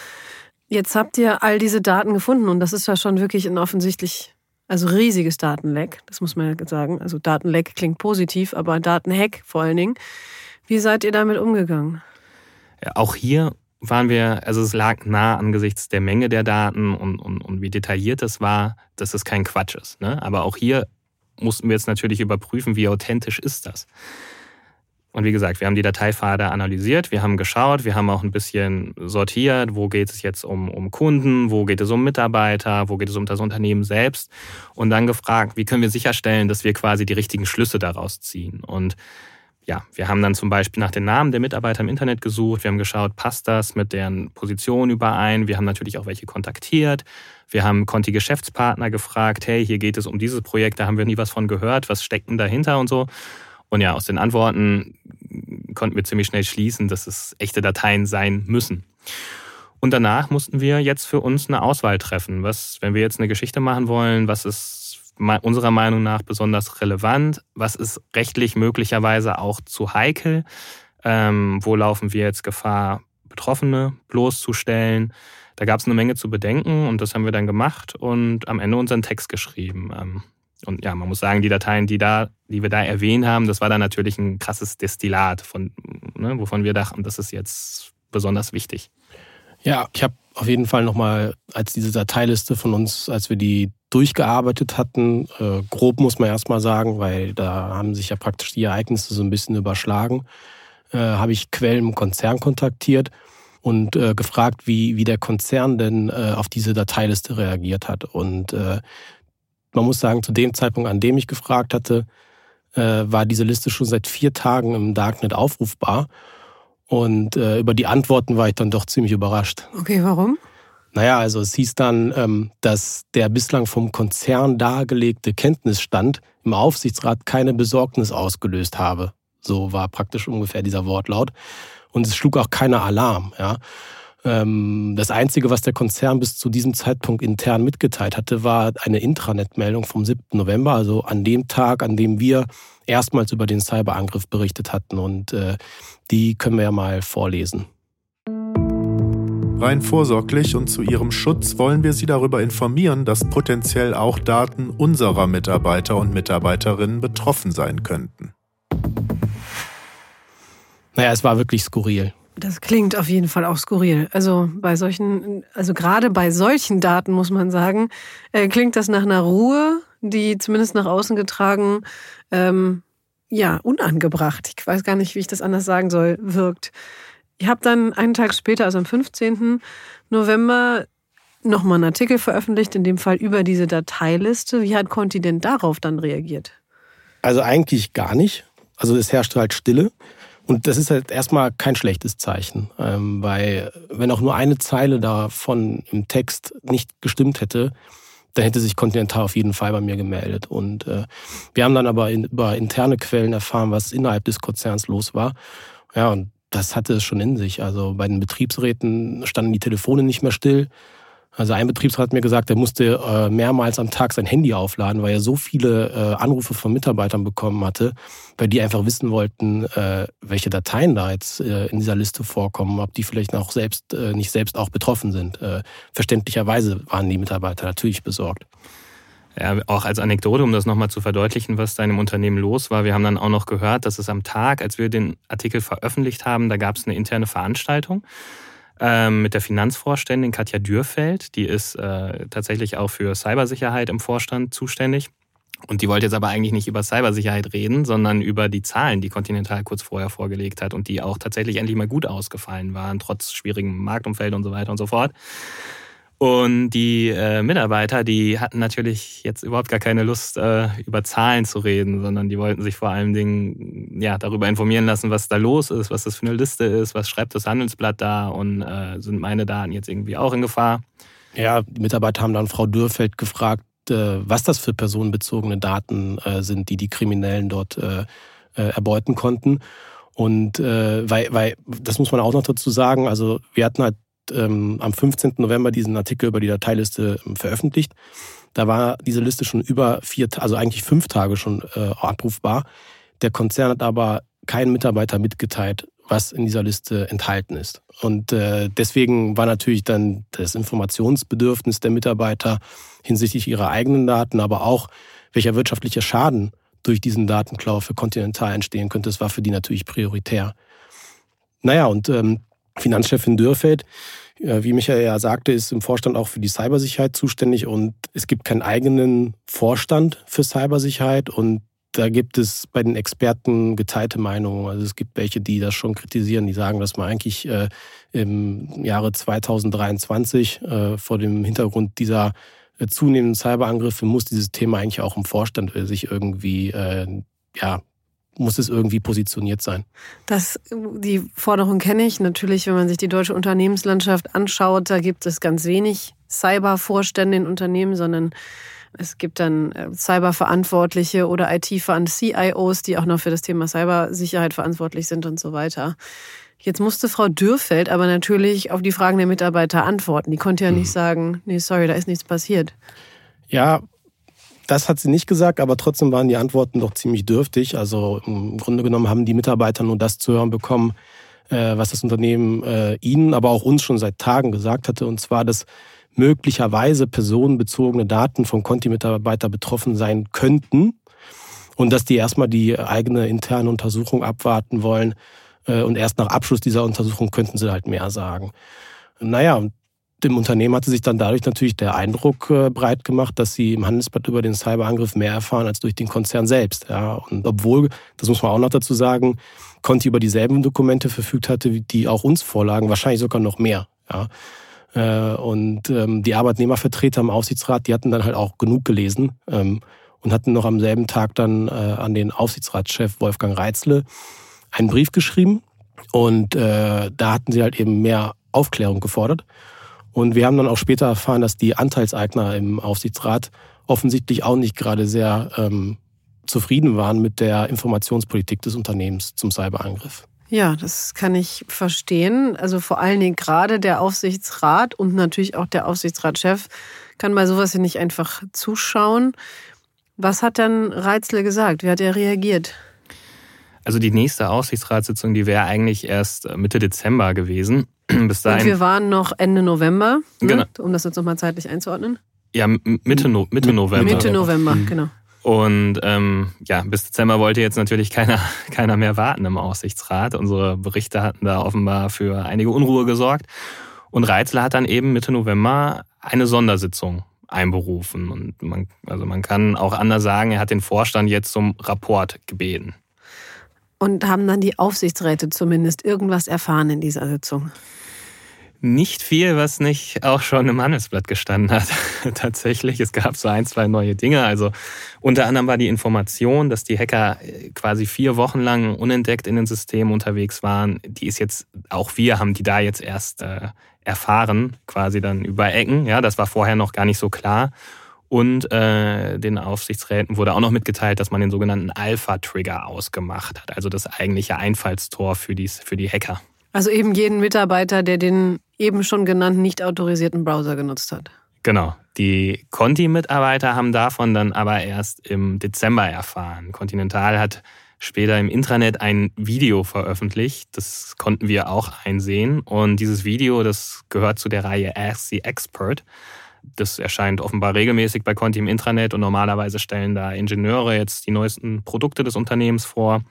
Jetzt habt ihr all diese Daten gefunden und das ist ja schon wirklich ein offensichtlich also riesiges Datenleck, das muss man ja sagen. Also Datenleck klingt positiv, aber Datenhack vor allen Dingen. Wie seid ihr damit umgegangen? Auch hier waren wir, also es lag nah angesichts der Menge der Daten und, und, und wie detailliert es war, dass es kein Quatsch ist. Ne? Aber auch hier mussten wir jetzt natürlich überprüfen, wie authentisch ist das. Und wie gesagt, wir haben die Dateipfade analysiert, wir haben geschaut, wir haben auch ein bisschen sortiert, wo geht es jetzt um, um Kunden, wo geht es um Mitarbeiter, wo geht es um das Unternehmen selbst und dann gefragt, wie können wir sicherstellen, dass wir quasi die richtigen Schlüsse daraus ziehen. Und ja, wir haben dann zum Beispiel nach den Namen der Mitarbeiter im Internet gesucht. Wir haben geschaut, passt das mit deren Position überein? Wir haben natürlich auch welche kontaktiert. Wir haben Conti-Geschäftspartner gefragt, hey, hier geht es um dieses Projekt, da haben wir nie was von gehört, was steckt denn dahinter und so. Und ja, aus den Antworten konnten wir ziemlich schnell schließen, dass es echte Dateien sein müssen. Und danach mussten wir jetzt für uns eine Auswahl treffen. Was, wenn wir jetzt eine Geschichte machen wollen, was ist unserer Meinung nach besonders relevant? Was ist rechtlich möglicherweise auch zu heikel? Ähm, wo laufen wir jetzt Gefahr, Betroffene bloßzustellen. Da gab es eine Menge zu bedenken und das haben wir dann gemacht und am Ende unseren Text geschrieben. Ähm, und ja, man muss sagen, die Dateien, die, da, die wir da erwähnt haben, das war dann natürlich ein krasses Destillat, von, ne, wovon wir dachten, das ist jetzt besonders wichtig. Ja, ich habe auf jeden Fall nochmal, als diese Dateiliste von uns, als wir die durchgearbeitet hatten, äh, grob muss man erstmal sagen, weil da haben sich ja praktisch die Ereignisse so ein bisschen überschlagen, äh, habe ich Quellen im Konzern kontaktiert und äh, gefragt, wie, wie der Konzern denn äh, auf diese Dateiliste reagiert hat. Und äh, man muss sagen, zu dem Zeitpunkt, an dem ich gefragt hatte, äh, war diese Liste schon seit vier Tagen im Darknet aufrufbar. Und über die Antworten war ich dann doch ziemlich überrascht. Okay, warum? Naja, also es hieß dann, ähm, dass der bislang vom Konzern dargelegte Kenntnisstand im Aufsichtsrat keine Besorgnis ausgelöst habe. So war praktisch ungefähr dieser Wortlaut und es schlug auch keiner Alarm. Ja. Ähm, das Einzige, was der Konzern bis zu diesem Zeitpunkt intern mitgeteilt hatte, war eine Intranet-Meldung vom 7. November, also an dem Tag, an dem wir erstmals über den Cyberangriff berichtet hatten. Und äh, die können wir ja mal vorlesen. Rein vorsorglich und zu Ihrem Schutz wollen wir Sie darüber informieren, dass potenziell auch Daten unserer Mitarbeiter und Mitarbeiterinnen betroffen sein könnten. Naja, es war wirklich skurril. Das klingt auf jeden Fall auch skurril. Also bei solchen, also gerade bei solchen Daten muss man sagen, äh, klingt das nach einer Ruhe, die zumindest nach außen getragen, ähm, ja, unangebracht. Ich weiß gar nicht, wie ich das anders sagen soll, wirkt. Ich habe dann einen Tag später, also am 15. November, nochmal einen Artikel veröffentlicht, in dem Fall über diese Dateiliste. Wie hat Conti denn darauf dann reagiert? Also eigentlich gar nicht. Also es herrschte halt Stille. Und das ist halt erstmal kein schlechtes Zeichen, ähm, weil wenn auch nur eine Zeile davon im Text nicht gestimmt hätte, dann hätte sich Continental auf jeden Fall bei mir gemeldet. Und äh, wir haben dann aber über interne Quellen erfahren, was innerhalb des Konzerns los war. Ja, und das hatte es schon in sich. Also bei den Betriebsräten standen die Telefone nicht mehr still. Also ein Betriebsrat hat mir gesagt, er musste äh, mehrmals am Tag sein Handy aufladen, weil er so viele äh, Anrufe von Mitarbeitern bekommen hatte, weil die einfach wissen wollten, äh, welche Dateien da jetzt in dieser Liste vorkommen, ob die vielleicht auch selbst nicht selbst auch betroffen sind. Verständlicherweise waren die Mitarbeiter natürlich besorgt. Ja, auch als Anekdote, um das nochmal zu verdeutlichen, was da in dem Unternehmen los war. Wir haben dann auch noch gehört, dass es am Tag, als wir den Artikel veröffentlicht haben, da gab es eine interne Veranstaltung ähm, mit der Finanzvorständin Katja Dürfeld. Die ist äh, tatsächlich auch für Cybersicherheit im Vorstand zuständig. Und die wollte jetzt aber eigentlich nicht über Cybersicherheit reden, sondern über die Zahlen, die Continental kurz vorher vorgelegt hat und die auch tatsächlich endlich mal gut ausgefallen waren, trotz schwierigem Marktumfeld und so weiter und so fort. Und die äh, Mitarbeiter, die hatten natürlich jetzt überhaupt gar keine Lust, äh, über Zahlen zu reden, sondern die wollten sich vor allen Dingen ja, darüber informieren lassen, was da los ist, was das für eine Liste ist, was schreibt das Handelsblatt da und äh, sind meine Daten jetzt irgendwie auch in Gefahr. Ja, die Mitarbeiter haben dann Frau Dürfeld gefragt, äh, was das für personenbezogene Daten äh, sind, die die Kriminellen dort äh, erbeuten konnten. Und äh, weil, weil, das muss man auch noch dazu sagen, also wir hatten halt ähm, am 15. November diesen Artikel über die Dateiliste ähm, veröffentlicht. Da war diese Liste schon über vier, also eigentlich fünf Tage schon äh, abrufbar. Der Konzern hat aber keinen Mitarbeiter mitgeteilt, was in dieser Liste enthalten ist. Und äh, deswegen war natürlich dann das Informationsbedürfnis der Mitarbeiter hinsichtlich ihrer eigenen Daten, aber auch welcher wirtschaftliche Schaden durch diesen Datenklau für Continental entstehen könnte, das war für die natürlich prioritär. Naja, und ähm, Finanzchefin Dürfeld, wie Michael ja sagte, ist im Vorstand auch für die Cybersicherheit zuständig und es gibt keinen eigenen Vorstand für Cybersicherheit und da gibt es bei den Experten geteilte Meinungen. Also es gibt welche, die das schon kritisieren, die sagen, dass man eigentlich äh, im Jahre 2023 äh, vor dem Hintergrund dieser äh, zunehmenden Cyberangriffe muss dieses Thema eigentlich auch im Vorstand äh, sich irgendwie äh, ja, muss es irgendwie positioniert sein. Das, die Forderung kenne ich natürlich, wenn man sich die deutsche Unternehmenslandschaft anschaut. Da gibt es ganz wenig Cybervorstände in Unternehmen, sondern es gibt dann äh, Cyberverantwortliche oder IT-CIOs, die auch noch für das Thema Cybersicherheit verantwortlich sind und so weiter. Jetzt musste Frau Dürfeld aber natürlich auf die Fragen der Mitarbeiter antworten. Die konnte ja nicht mhm. sagen, nee, sorry, da ist nichts passiert. Ja, das hat sie nicht gesagt, aber trotzdem waren die Antworten doch ziemlich dürftig. Also im Grunde genommen haben die Mitarbeiter nur das zu hören bekommen, äh, was das Unternehmen äh, Ihnen, aber auch uns schon seit Tagen gesagt hatte, und zwar, dass möglicherweise personenbezogene Daten von Conti-Mitarbeiter betroffen sein könnten und dass die erstmal die eigene interne Untersuchung abwarten wollen äh, und erst nach Abschluss dieser Untersuchung könnten sie halt mehr sagen. Naja, dem Unternehmen hatte sich dann dadurch natürlich der Eindruck äh, breit gemacht, dass sie im Handelsblatt über den Cyberangriff mehr erfahren als durch den Konzern selbst. Ja, und obwohl, das muss man auch noch dazu sagen, Conti über dieselben Dokumente verfügt hatte, die auch uns vorlagen, wahrscheinlich sogar noch mehr. Ja. Äh, und ähm, die Arbeitnehmervertreter im Aufsichtsrat, die hatten dann halt auch genug gelesen ähm, und hatten noch am selben Tag dann äh, an den Aufsichtsratschef Wolfgang Reitzle einen Brief geschrieben. Und da hatten sie halt eben mehr Aufklärung gefordert. Und wir haben dann auch später erfahren, dass die Anteilseigner im Aufsichtsrat offensichtlich auch nicht gerade sehr ähm, zufrieden waren mit der Informationspolitik des Unternehmens zum Cyberangriff. Ja, das kann ich verstehen. Also vor allen Dingen gerade der Aufsichtsrat und natürlich auch der Aufsichtsratschef kann bei sowas ja nicht einfach zuschauen. Was hat dann Reitzle gesagt? Wie hat er reagiert? Also die nächste Aufsichtsratssitzung, die wäre eigentlich erst Mitte Dezember gewesen. Bis dahin. Und wir waren noch Ende November, ne? genau. um das jetzt nochmal zeitlich einzuordnen. Ja, Mitte, no Mitte November. Mitte November, mhm. genau. Und ähm, ja, bis Dezember wollte jetzt natürlich keiner, keiner mehr warten im Aussichtsrat. Unsere Berichte hatten da offenbar für einige Unruhe gesorgt. Und Reitzler hat dann eben Mitte November eine Sondersitzung einberufen. Und man, also man kann auch anders sagen, er hat den Vorstand jetzt zum Rapport gebeten. Und haben dann die Aufsichtsräte zumindest irgendwas erfahren in dieser Sitzung? Nicht viel, was nicht auch schon im Handelsblatt gestanden hat. Tatsächlich, es gab so ein, zwei neue Dinge. Also unter anderem war die Information, dass die Hacker äh, quasi vier Wochen lang unentdeckt in den Systemen unterwegs waren. Die ist jetzt, auch wir haben die da jetzt erst äh, erfahren, quasi dann über Ecken. Ja, das war vorher noch gar nicht so klar. Und äh, den Aufsichtsräten wurde auch noch mitgeteilt, dass man den sogenannten Alpha-Trigger ausgemacht hat, also das eigentliche Einfallstor für die, für die Hacker. Also eben jeden Mitarbeiter, der den eben schon genannten nicht autorisierten Browser genutzt hat. Genau. Die Conti-Mitarbeiter haben davon dann aber erst im Dezember erfahren. Continental hat später im Intranet ein Video veröffentlicht. Das konnten wir auch einsehen. Und dieses Video, das gehört zu der Reihe Ask the Expert. Das erscheint offenbar regelmäßig bei Conti im Intranet und normalerweise stellen da Ingenieure jetzt die neuesten Produkte des Unternehmens vor.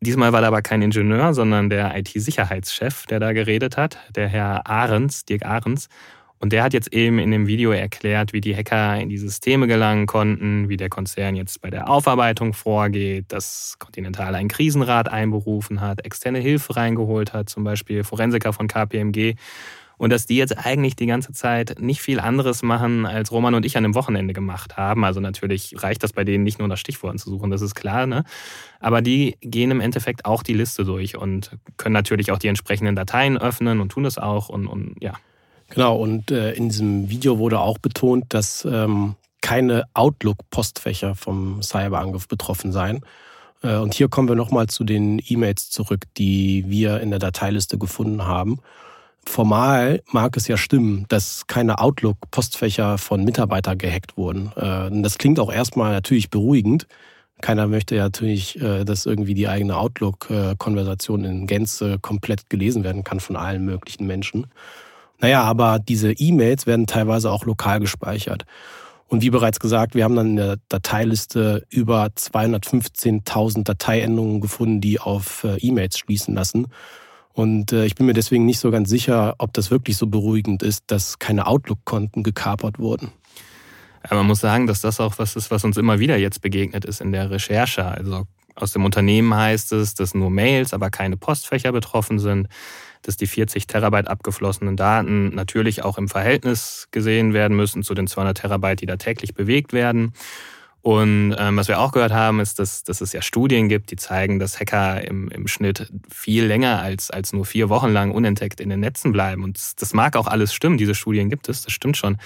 Diesmal war da aber kein Ingenieur, sondern der IT-Sicherheitschef, der da geredet hat, der Herr Ahrens, Dirk Ahrens. Und der hat jetzt eben in dem Video erklärt, wie die Hacker in die Systeme gelangen konnten, wie der Konzern jetzt bei der Aufarbeitung vorgeht, dass Continental einen Krisenrat einberufen hat, externe Hilfe reingeholt hat, zum Beispiel Forensiker von KPMG und dass die jetzt eigentlich die ganze Zeit nicht viel anderes machen, als Roman und ich an dem Wochenende gemacht haben. Also natürlich reicht das bei denen nicht nur das Stichwort zu suchen, das ist klar. Ne? Aber die gehen im Endeffekt auch die Liste durch und können natürlich auch die entsprechenden Dateien öffnen und tun das auch. Und, und ja. Genau, und äh, in diesem Video wurde auch betont, dass ähm, keine Outlook-Postfächer vom Cyberangriff betroffen seien. Äh, und hier kommen wir nochmal zu den E-Mails zurück, die wir in der Dateiliste gefunden haben formal mag es ja stimmen, dass keine Outlook-Postfächer von Mitarbeitern gehackt wurden. Äh, das klingt auch erstmal natürlich beruhigend. Keiner möchte ja natürlich, äh, dass irgendwie die eigene Outlook-Konversation in Gänze komplett gelesen werden kann von allen möglichen Menschen. Naja, aber diese E-Mails werden teilweise auch lokal gespeichert. Und wie bereits gesagt, wir haben dann in der Dateiliste über 215.000 Dateiendungen gefunden, die auf äh, E-Mails schließen lassen. Und äh, ich bin mir deswegen nicht so ganz sicher, ob das wirklich so beruhigend ist, dass keine Outlook-Konten gekapert wurden. Ja, man muss sagen, dass das auch was ist, was uns immer wieder jetzt begegnet ist in der Recherche. Also aus dem Unternehmen heißt es, dass nur Mails, aber keine Postfächer betroffen sind, dass die 40 Terabyte abgeflossenen Daten natürlich auch im Verhältnis gesehen werden müssen zu den 200 Terabyte, die da täglich bewegt werden. Und ähm, was wir auch gehört haben, ist, dass, dass es ja Studien gibt, die zeigen, dass Hacker im, im Schnitt viel länger als, als nur vier Wochen lang unentdeckt in den Netzen bleiben. Und das, mag auch alles stimmen, diese Studien gibt es, das stimmt schon.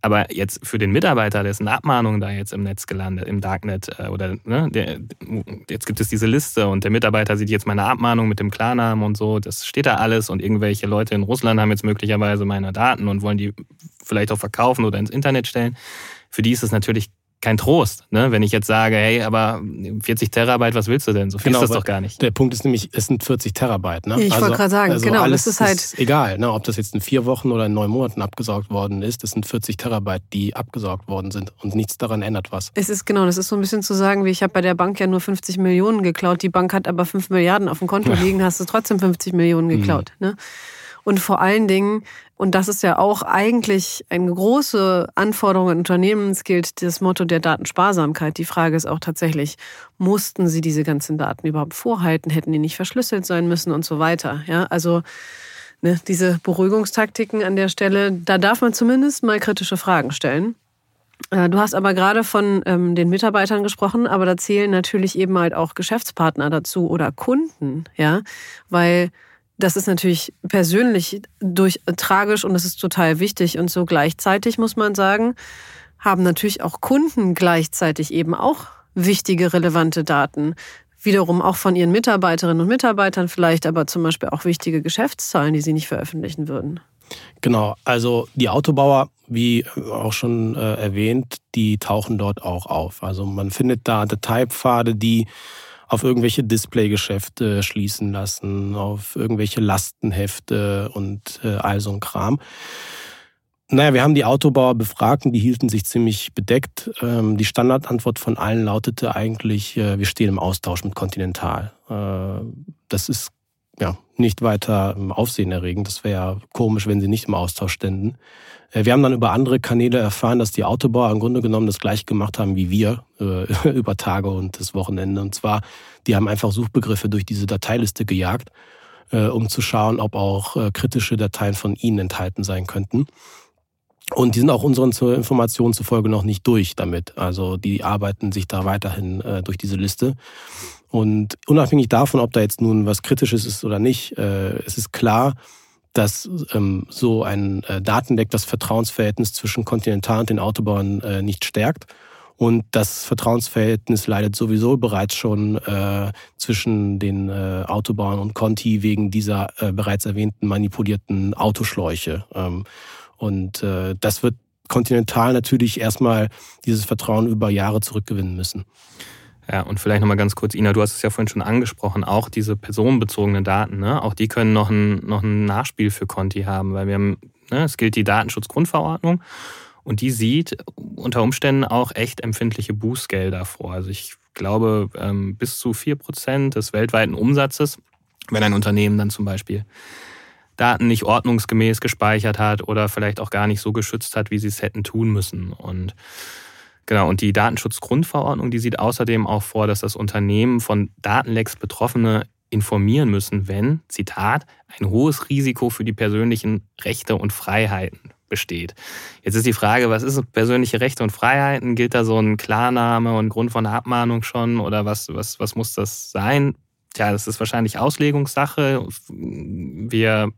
Aber jetzt für den Mitarbeiter, dessen Abmahnung da jetzt im Netz gelandet, im Darknet äh, oder ne, der, jetzt gibt es diese Liste und der Mitarbeiter sieht jetzt meine Abmahnung mit dem Klarnamen und so, das steht da alles und irgendwelche Leute in Russland haben jetzt möglicherweise meine Daten und wollen die vielleicht auch verkaufen oder ins Internet stellen. Für die ist es natürlich kein Trost, ne? wenn ich jetzt sage, hey, aber 40 Terabyte, was willst du denn? So viel Genau, ist das doch gar nicht. Der Punkt ist nämlich, es sind 40 Terabyte. Ne? Ich wollte gerade sagen, genau, alles das ist halt- ist egal, ne? ob das jetzt in vier Wochen oder in neun Monaten abgesaugt worden ist. Das sind 40 Terabyte, die abgesaugt worden sind und nichts daran ändert was. Es ist genau, das ist so ein bisschen zu sagen, wie ich habe bei der Bank ja nur 50 Millionen geklaut, die Bank hat aber 5 Milliarden auf dem Konto liegen, hast du trotzdem 50 Millionen geklaut. Ne? Und vor allen Dingen, und das ist ja auch eigentlich eine große Anforderung an Unternehmen, gilt das Motto der Datensparsamkeit. Die Frage ist auch tatsächlich, mussten sie diese ganzen Daten überhaupt vorhalten, hätten die nicht verschlüsselt sein müssen und so weiter. Ja, also ne, diese Beruhigungstaktiken an der Stelle, da darf man zumindest mal kritische Fragen stellen. Äh, Du hast aber gerade von ähm, den Mitarbeitern gesprochen, aber da zählen natürlich eben halt auch Geschäftspartner dazu oder Kunden, ja, weil das ist natürlich persönlich durch tragisch und das ist total wichtig und so gleichzeitig muss man sagen, haben natürlich auch Kunden gleichzeitig eben auch wichtige relevante Daten. Wiederum auch von ihren Mitarbeiterinnen und Mitarbeitern vielleicht, aber zum Beispiel auch wichtige Geschäftszahlen, die sie nicht veröffentlichen würden. Genau, also die Autobauer, wie auch schon äh, erwähnt, die tauchen dort auch auf. Also man findet da Detaipfade, die auf irgendwelche Displaygeschäfte schließen lassen, auf irgendwelche Lastenhefte und äh, all so ein Kram. Naja, wir haben die Autobauer befragt und die hielten sich ziemlich bedeckt. Ähm, die Standardantwort von allen lautete eigentlich, äh, wir stehen im Austausch mit Continental. Äh, das ist ja nicht weiter ähm, aufsehenerregend. Das wäre ja komisch, wenn sie nicht im Austausch ständen. Äh, wir haben dann über andere Kanäle erfahren, dass die Autobauer im Grunde genommen das gleiche gemacht haben wie wir äh, über Tage und das Wochenende. Und zwar, die haben einfach Suchbegriffe durch diese Dateiliste gejagt, äh, um zu schauen, ob auch äh, kritische Dateien von ihnen enthalten sein könnten. Und die sind auch unseren Informationen zufolge noch nicht durch damit. Also die arbeiten sich da weiterhin äh, durch diese Liste. Und unabhängig davon, ob da jetzt nun was Kritisches ist oder nicht, äh, es ist klar, dass ähm, so ein äh, Datenleck das Vertrauensverhältnis zwischen Continental und den Autobauern äh, nicht stärkt. Und das Vertrauensverhältnis leidet sowieso bereits schon äh, zwischen den äh, Autobauern und Conti wegen dieser äh, bereits erwähnten manipulierten Autoschläuche. Ähm, und äh, das wird Continental natürlich erstmal dieses Vertrauen über Jahre zurückgewinnen müssen. Ja, und vielleicht nochmal ganz kurz, Ina, du hast es ja vorhin schon angesprochen, auch diese personenbezogenen Daten, ne? auch die können noch ein, noch ein Nachspiel für Conti haben, weil wir haben, ne, es gilt die Datenschutzgrundverordnung und die sieht unter Umständen auch echt empfindliche Bußgelder vor. Also ich glaube, ähm, bis zu vier Prozent des weltweiten Umsatzes, wenn ein Unternehmen dann zum Beispiel Daten nicht ordnungsgemäß gespeichert hat oder vielleicht auch gar nicht so geschützt hat, wie sie es hätten tun müssen. Und Genau, und die Datenschutzgrundverordnung, die sieht außerdem auch vor, dass das Unternehmen von Datenlecks Betroffene informieren müssen, wenn, Zitat, ein hohes Risiko für die persönlichen Rechte und Freiheiten besteht. Jetzt ist die Frage, was ist persönliche Rechte und Freiheiten? Gilt da so ein Klarname und Grund von Abmahnung schon oder was, was, was muss das sein? Tja, das ist wahrscheinlich Auslegungssache. Wir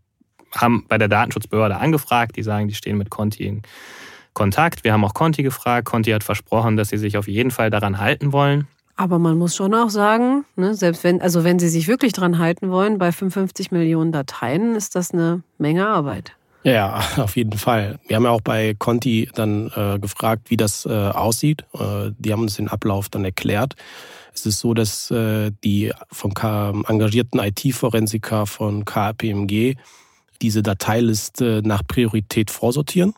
haben bei der Datenschutzbehörde angefragt, die sagen, die stehen mit Conti in Kontakt. Wir haben auch Conti gefragt. Conti hat versprochen, dass sie sich auf jeden Fall daran halten wollen. Aber man muss schon auch sagen, ne, selbst wenn, also wenn Sie sich wirklich dran halten wollen, bei 55 Millionen Dateien ist das eine Menge Arbeit. Ja, auf jeden Fall. Wir haben ja auch bei Conti dann äh, gefragt, wie das äh, aussieht. Äh, die haben uns den Ablauf dann erklärt. Es ist so, dass äh, die vom K engagierten IT-Forensiker von KPMG diese Dateiliste nach Priorität vorsortieren.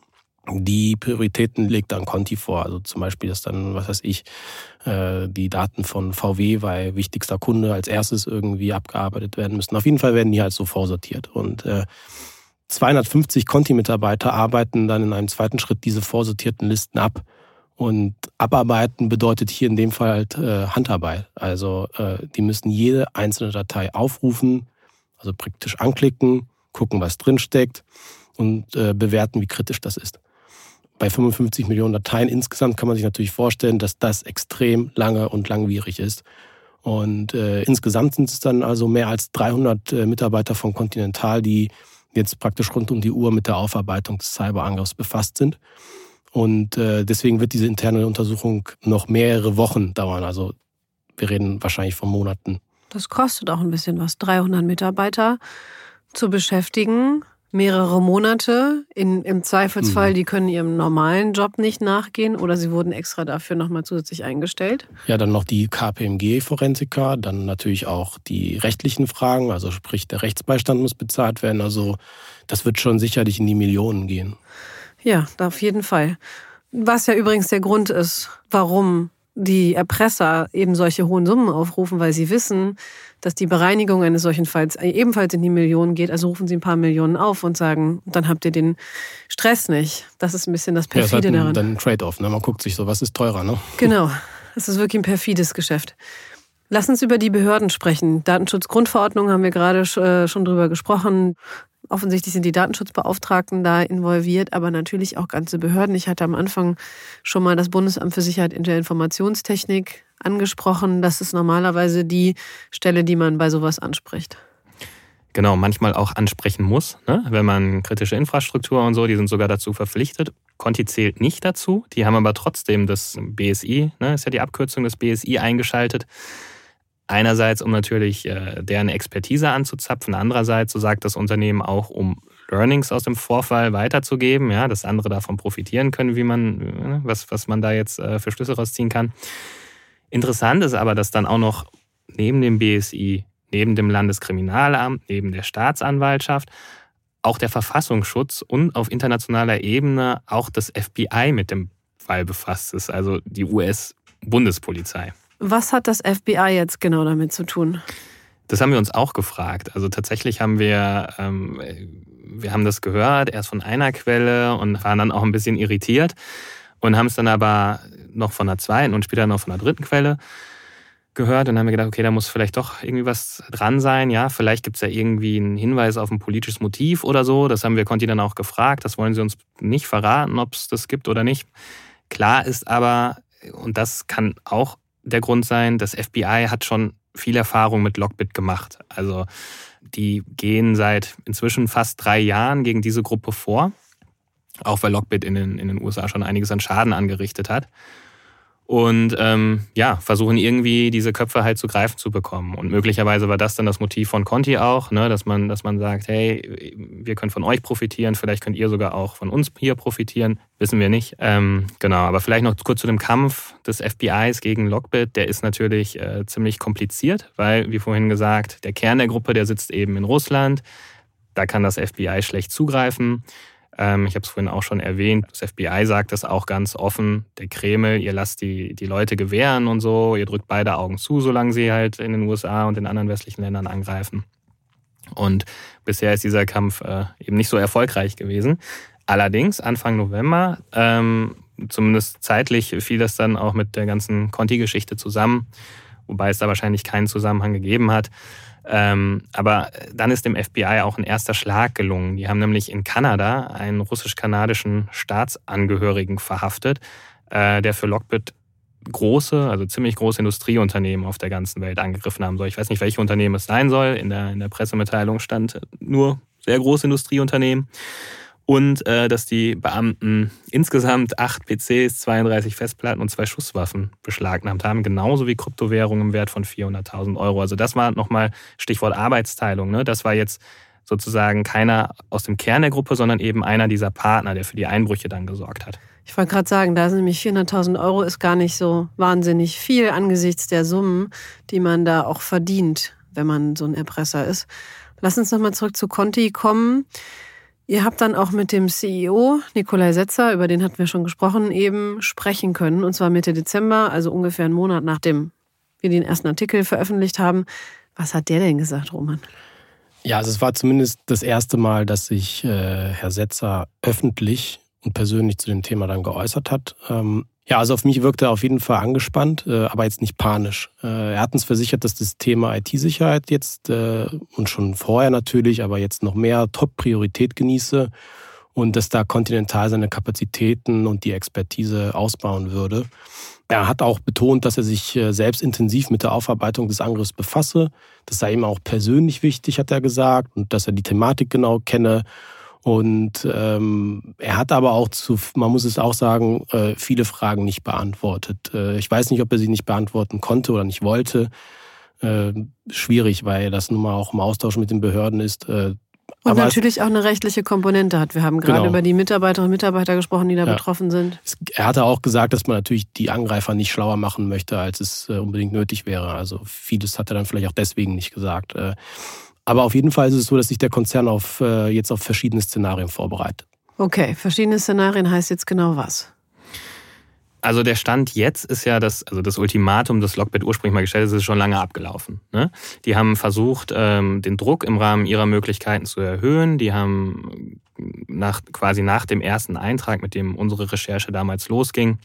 Die Prioritäten legt dann Conti vor. Also zum Beispiel, dass dann, was weiß ich, äh, die Daten von VW, weil wichtigster Kunde als erstes irgendwie abgearbeitet werden müssen. Auf jeden Fall werden die halt so vorsortiert. Und äh, 250 Conti-Mitarbeiter arbeiten dann in einem zweiten Schritt diese vorsortierten Listen ab. Und abarbeiten bedeutet hier in dem Fall halt äh, Handarbeit. Also äh, die müssen jede einzelne Datei aufrufen, also praktisch anklicken, gucken, was drin steckt und äh, bewerten, wie kritisch das ist. Bei 55 Millionen Dateien insgesamt kann man sich natürlich vorstellen, dass das extrem lange und langwierig ist. Und äh, insgesamt sind es dann also mehr als 300 äh, Mitarbeiter von Continental, die jetzt praktisch rund um die Uhr mit der Aufarbeitung des Cyberangriffs befasst sind. Und äh, deswegen wird diese interne Untersuchung noch mehrere Wochen dauern. Also wir reden wahrscheinlich von Monaten. Das kostet auch ein bisschen was, 300 Mitarbeiter zu beschäftigen. mehrere Monate. In, Im Zweifelsfall, Mhm. die können ihrem normalen Job nicht nachgehen oder sie wurden extra dafür nochmal zusätzlich eingestellt. Ja, dann noch die KPMG-Forensiker, dann natürlich auch die rechtlichen Fragen, also sprich der Rechtsbeistand muss bezahlt werden. Also das wird schon sicherlich in die Millionen gehen. Ja, auf jeden Fall. Was ja übrigens der Grund ist, warum die Erpresser eben solche hohen Summen aufrufen, weil sie wissen, dass die Bereinigung eines solchen Falls ebenfalls in die Millionen geht. Also rufen sie ein paar Millionen auf und sagen, dann habt ihr den Stress nicht. Das ist ein bisschen das Ja, halt Perfide ein, daran. dann ein Trade-off. Ne? Man guckt sich so, was ist teurer. Ne? Genau. Das ist wirklich ein perfides Geschäft. Lass uns über die Behörden sprechen. Datenschutzgrundverordnung haben wir gerade äh, schon drüber gesprochen. Offensichtlich sind die Datenschutzbeauftragten da involviert, aber natürlich auch ganze Behörden. Ich hatte am Anfang schon mal das Bundesamt für Sicherheit in der Informationstechnik angesprochen. Das ist normalerweise die Stelle, die man bei sowas anspricht. Genau, manchmal auch ansprechen muss, ne? wenn man kritische Infrastruktur und so, die sind sogar dazu verpflichtet. Conti zählt nicht dazu, die haben aber trotzdem das BSI, ne, ist ja die Abkürzung des BSI eingeschaltet. Einerseits, um natürlich äh, deren Expertise anzuzapfen, andererseits, so sagt das Unternehmen auch, um Learnings aus dem Vorfall weiterzugeben, ja, dass andere davon profitieren können, wie man, äh, was, was man da jetzt äh, für Schlüsse rausziehen kann. Interessant ist aber, dass dann auch noch neben dem BSI, neben dem Landeskriminalamt, neben der Staatsanwaltschaft auch der Verfassungsschutz und auf internationaler Ebene auch das FBI mit dem Fall befasst ist, also die US-Bundespolizei. Was hat das FBI jetzt genau damit zu tun? Das haben wir uns auch gefragt. Also tatsächlich haben wir, ähm, wir haben das gehört, erst von einer Quelle und waren dann auch ein bisschen irritiert und haben es dann aber noch von der zweiten und später noch von der dritten Quelle gehört und haben wir gedacht, okay, da muss vielleicht doch irgendwie was dran sein. Ja, vielleicht gibt es ja irgendwie einen Hinweis auf ein politisches Motiv oder so. Das haben wir Conti dann auch gefragt. Das wollen sie uns nicht verraten, ob es das gibt oder nicht. Klar ist aber, und das kann auch der Grund sein, das FBI hat schon viel Erfahrung mit Lockbit gemacht. Also die gehen seit inzwischen fast drei Jahren gegen diese Gruppe vor, auch weil Lockbit in den, in den USA schon einiges an Schaden angerichtet hat. Und ähm, ja, versuchen irgendwie diese Köpfe halt zu greifen zu bekommen. Und möglicherweise war das dann das Motiv von Conti auch, ne, dass man, dass man sagt, hey, wir können von euch profitieren, vielleicht könnt ihr sogar auch von uns hier profitieren, wissen wir nicht. Ähm, genau, aber vielleicht noch kurz zu dem Kampf des FBIs gegen Lockbit, der ist natürlich äh, ziemlich kompliziert, weil, wie vorhin gesagt, der Kern der Gruppe, der sitzt eben in Russland. Da kann das FBI schlecht zugreifen. Ähm, ich habe es vorhin auch schon erwähnt. Das FBI sagt das auch ganz offen. Der Kreml, ihr lasst die, die Leute gewähren und so. Ihr drückt beide Augen zu, solange sie halt in den USA und in anderen westlichen Ländern angreifen. Und bisher ist dieser Kampf äh, eben nicht so erfolgreich gewesen. Allerdings, Anfang November, ähm, zumindest zeitlich, fiel das dann auch mit der ganzen Conti-Geschichte zusammen, wobei es da wahrscheinlich keinen Zusammenhang gegeben hat. Ähm, aber dann ist dem FBI auch ein erster Schlag gelungen. Die haben nämlich in Kanada einen russisch-kanadischen Staatsangehörigen verhaftet, äh, der für Lockbit große, also ziemlich große Industrieunternehmen auf der ganzen Welt angegriffen haben soll. Ich weiß nicht, welche Unternehmen es sein soll. In der, in der Pressemitteilung stand nur sehr große Industrieunternehmen. Und äh, dass die Beamten insgesamt acht PCs, 32 Festplatten und zwei Schusswaffen beschlagnahmt haben, genauso wie Kryptowährungen im Wert von 400.000 Euro. Also das war nochmal Stichwort Arbeitsteilung. Ne? Das war jetzt sozusagen keiner aus dem Kern der Gruppe, sondern eben einer dieser Partner, der für die Einbrüche dann gesorgt hat. Ich wollte gerade sagen, da sind nämlich 400.000 Euro ist gar nicht so wahnsinnig viel angesichts der Summen, die man da auch verdient, wenn man so ein Erpresser ist. Lass uns nochmal zurück zu Conti kommen. Ihr habt dann auch mit dem CEO Nikolai Setzer, über den hatten wir schon gesprochen, eben sprechen können. Und zwar Mitte Dezember, also ungefähr einen Monat nachdem wir den ersten Artikel veröffentlicht haben. Was hat der denn gesagt, Roman? Ja, also es war zumindest das erste Mal, dass sich äh, Herr Setzer öffentlich und persönlich zu dem Thema dann geäußert hat. Ähm, ja, also auf mich wirkte er auf jeden Fall angespannt, äh, aber jetzt nicht panisch. Äh, er hat uns versichert, dass das Thema IT-Sicherheit jetzt äh, und schon vorher natürlich, aber jetzt noch mehr Top-Priorität genieße und dass da Continental seine Kapazitäten und die Expertise ausbauen würde. Er hat auch betont, dass er sich selbst intensiv mit der Aufarbeitung des Angriffs befasse. Das sei ihm auch persönlich wichtig, hat er gesagt, und dass er die Thematik genau kenne. Und ähm, er hat aber auch zu, man muss es auch sagen, äh, viele Fragen nicht beantwortet. Äh, ich weiß nicht, ob er sie nicht beantworten konnte oder nicht wollte. Äh, schwierig, weil das nun mal auch im Austausch mit den Behörden ist. Äh, Und Aber natürlich auch eine rechtliche Komponente hat. Wir haben gerade genau. über die Mitarbeiterinnen und Mitarbeiter gesprochen, die da ja. betroffen sind. Er hatte auch gesagt, dass man natürlich die Angreifer nicht schlauer machen möchte, als es äh, unbedingt nötig wäre. Also vieles hat er dann vielleicht auch deswegen nicht gesagt. Aber auf jeden Fall ist es so, dass sich der Konzern auf, äh, jetzt auf verschiedene Szenarien vorbereitet. Okay, verschiedene Szenarien heißt jetzt genau was? Also der Stand jetzt ist ja, dass, also das Ultimatum, das Lockbit ursprünglich mal gestellt ist, ist schon lange abgelaufen. Ne? Die haben versucht, ähm, den Druck im Rahmen ihrer Möglichkeiten zu erhöhen. Die haben nach, quasi nach dem ersten Eintrag, mit dem unsere Recherche damals losging,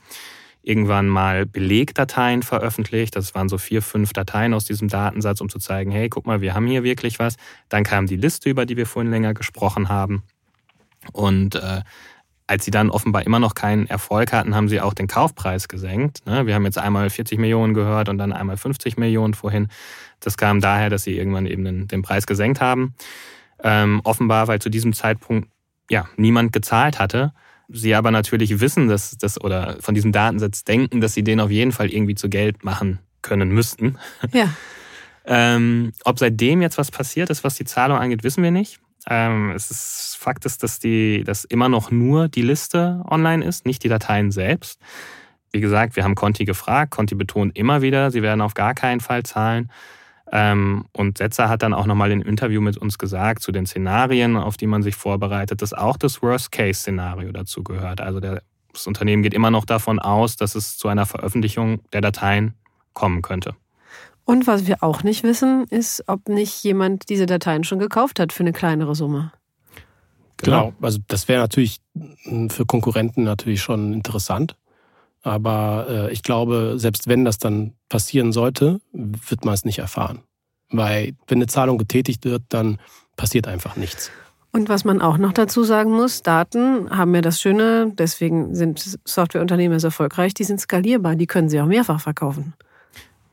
irgendwann mal Belegdateien veröffentlicht. Das waren so vier, fünf Dateien aus diesem Datensatz, um zu zeigen, hey, guck mal, wir haben hier wirklich was. Dann kam die Liste, über die wir vorhin länger gesprochen haben. Und äh, als sie dann offenbar immer noch keinen Erfolg hatten, haben sie auch den Kaufpreis gesenkt. Ne? Wir haben jetzt einmal 40 Millionen gehört und dann einmal 50 Millionen vorhin. Das kam daher, dass sie irgendwann eben den, Preis gesenkt haben. Ähm, offenbar, weil zu diesem Zeitpunkt ja niemand gezahlt hatte. Sie aber natürlich wissen, dass das oder von diesem Datensatz denken, dass sie den auf jeden Fall irgendwie zu Geld machen können müssten. Ja. ähm, ob seitdem jetzt was passiert ist, was die Zahlung angeht, wissen wir nicht. Ähm, es ist Fakt ist, dass die, dass immer noch nur die Liste online ist, nicht die Dateien selbst. Wie gesagt, wir haben Conti gefragt. Conti betont immer wieder, sie werden auf gar keinen Fall zahlen. Ähm, und Setzer hat dann auch nochmal im Interview mit uns gesagt, zu den Szenarien, auf die man sich vorbereitet, dass auch das Worst-Case-Szenario dazu gehört. Also der, das Unternehmen geht immer noch davon aus, dass es zu einer Veröffentlichung der Dateien kommen könnte. Und was wir auch nicht wissen, ist, ob nicht jemand diese Dateien schon gekauft hat für eine kleinere Summe. Genau, genau. also das wäre natürlich für Konkurrenten natürlich schon interessant. Aber äh, ich glaube, selbst wenn das dann passieren sollte, wird man es nicht erfahren. Weil wenn eine Zahlung getätigt wird, dann passiert einfach nichts. Und was man auch noch dazu sagen muss, Daten haben ja das Schöne, deswegen sind Softwareunternehmen so erfolgreich, die sind skalierbar, die können sie auch mehrfach verkaufen.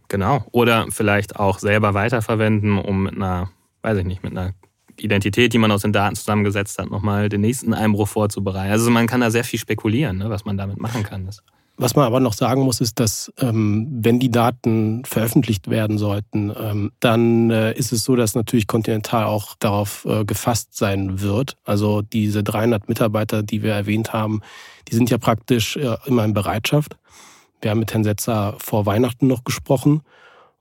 Genau. Oder vielleicht auch selber weiterverwenden, um mit einer, weiß ich nicht, mit einer Identität, die man aus den Daten zusammengesetzt hat, nochmal den nächsten Einbruch vorzubereiten. Also man kann da sehr viel spekulieren, ne, was man damit machen kann. Was man aber noch sagen muss, ist, dass ähm, wenn die Daten veröffentlicht werden sollten, ähm, dann äh, ist es so, dass natürlich Continental auch darauf äh, gefasst sein wird. Also diese 300 Mitarbeiter, die wir erwähnt haben, die sind ja praktisch äh, immer in Bereitschaft. Wir haben mit Herrn Setzer vor Weihnachten noch gesprochen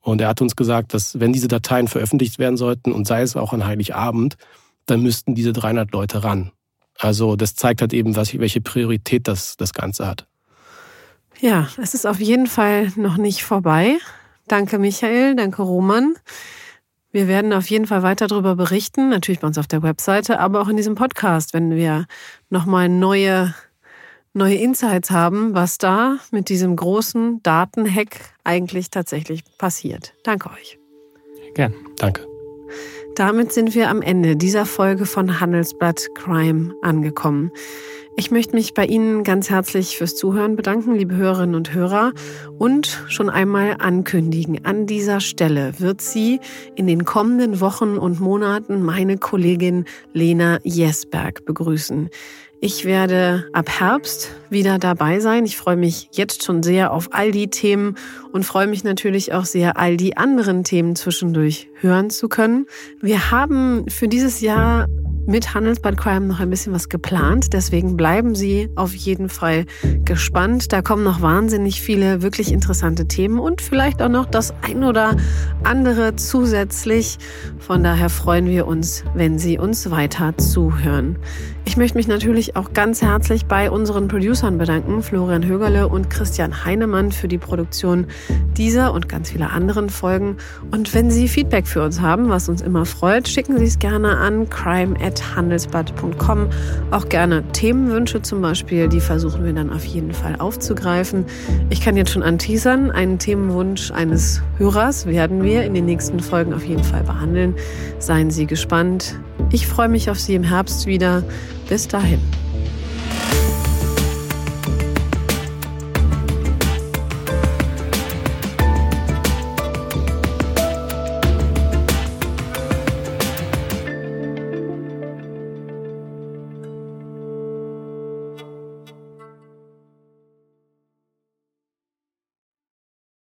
und er hat uns gesagt, dass wenn diese Dateien veröffentlicht werden sollten und sei es auch an Heiligabend, dann müssten diese 300 Leute ran. Also das zeigt halt eben, was, welche Priorität das, das Ganze hat. Ja, es ist auf jeden Fall noch nicht vorbei. Danke Michael, danke Roman. Wir werden auf jeden Fall weiter darüber berichten, natürlich bei uns auf der Webseite, aber auch in diesem Podcast, wenn wir nochmal neue neue Insights haben, was da mit diesem großen Datenhack eigentlich tatsächlich passiert. Danke euch. Gern, danke. Damit sind wir am Ende dieser Folge von Handelsblatt Crime angekommen. Ich möchte mich bei Ihnen ganz herzlich fürs Zuhören bedanken, liebe Hörerinnen und Hörer, und schon einmal ankündigen. An dieser Stelle wird Sie in den kommenden Wochen und Monaten meine Kollegin Lena Jesberg begrüßen. Ich werde ab Herbst wieder dabei sein. Ich freue mich jetzt schon sehr auf all die Themen und freue mich natürlich auch sehr, all die anderen Themen zwischendurch hören zu können. Wir haben für dieses Jahr mit Handelsbad Crime noch ein bisschen was geplant. Deswegen bleiben Sie auf jeden Fall gespannt. Da kommen noch wahnsinnig viele wirklich interessante Themen und vielleicht auch noch das ein oder andere zusätzlich. Von daher freuen wir uns, wenn Sie uns weiter zuhören. Ich möchte mich natürlich auch ganz herzlich bei unseren Producern bedanken, Florian Högerle und Christian Heinemann für die Produktion dieser und ganz vieler anderen Folgen. Und wenn Sie Feedback für uns haben, was uns immer freut, schicken Sie es gerne an crime@handelsblatt.com. Auch gerne Themenwünsche zum Beispiel, die versuchen wir dann auf jeden Fall aufzugreifen. Ich kann jetzt schon anteasern, einen Themenwunsch eines Hörers werden wir in den nächsten Folgen auf jeden Fall behandeln. Seien Sie gespannt. Ich freue mich auf Sie im Herbst wieder. Bis dahin.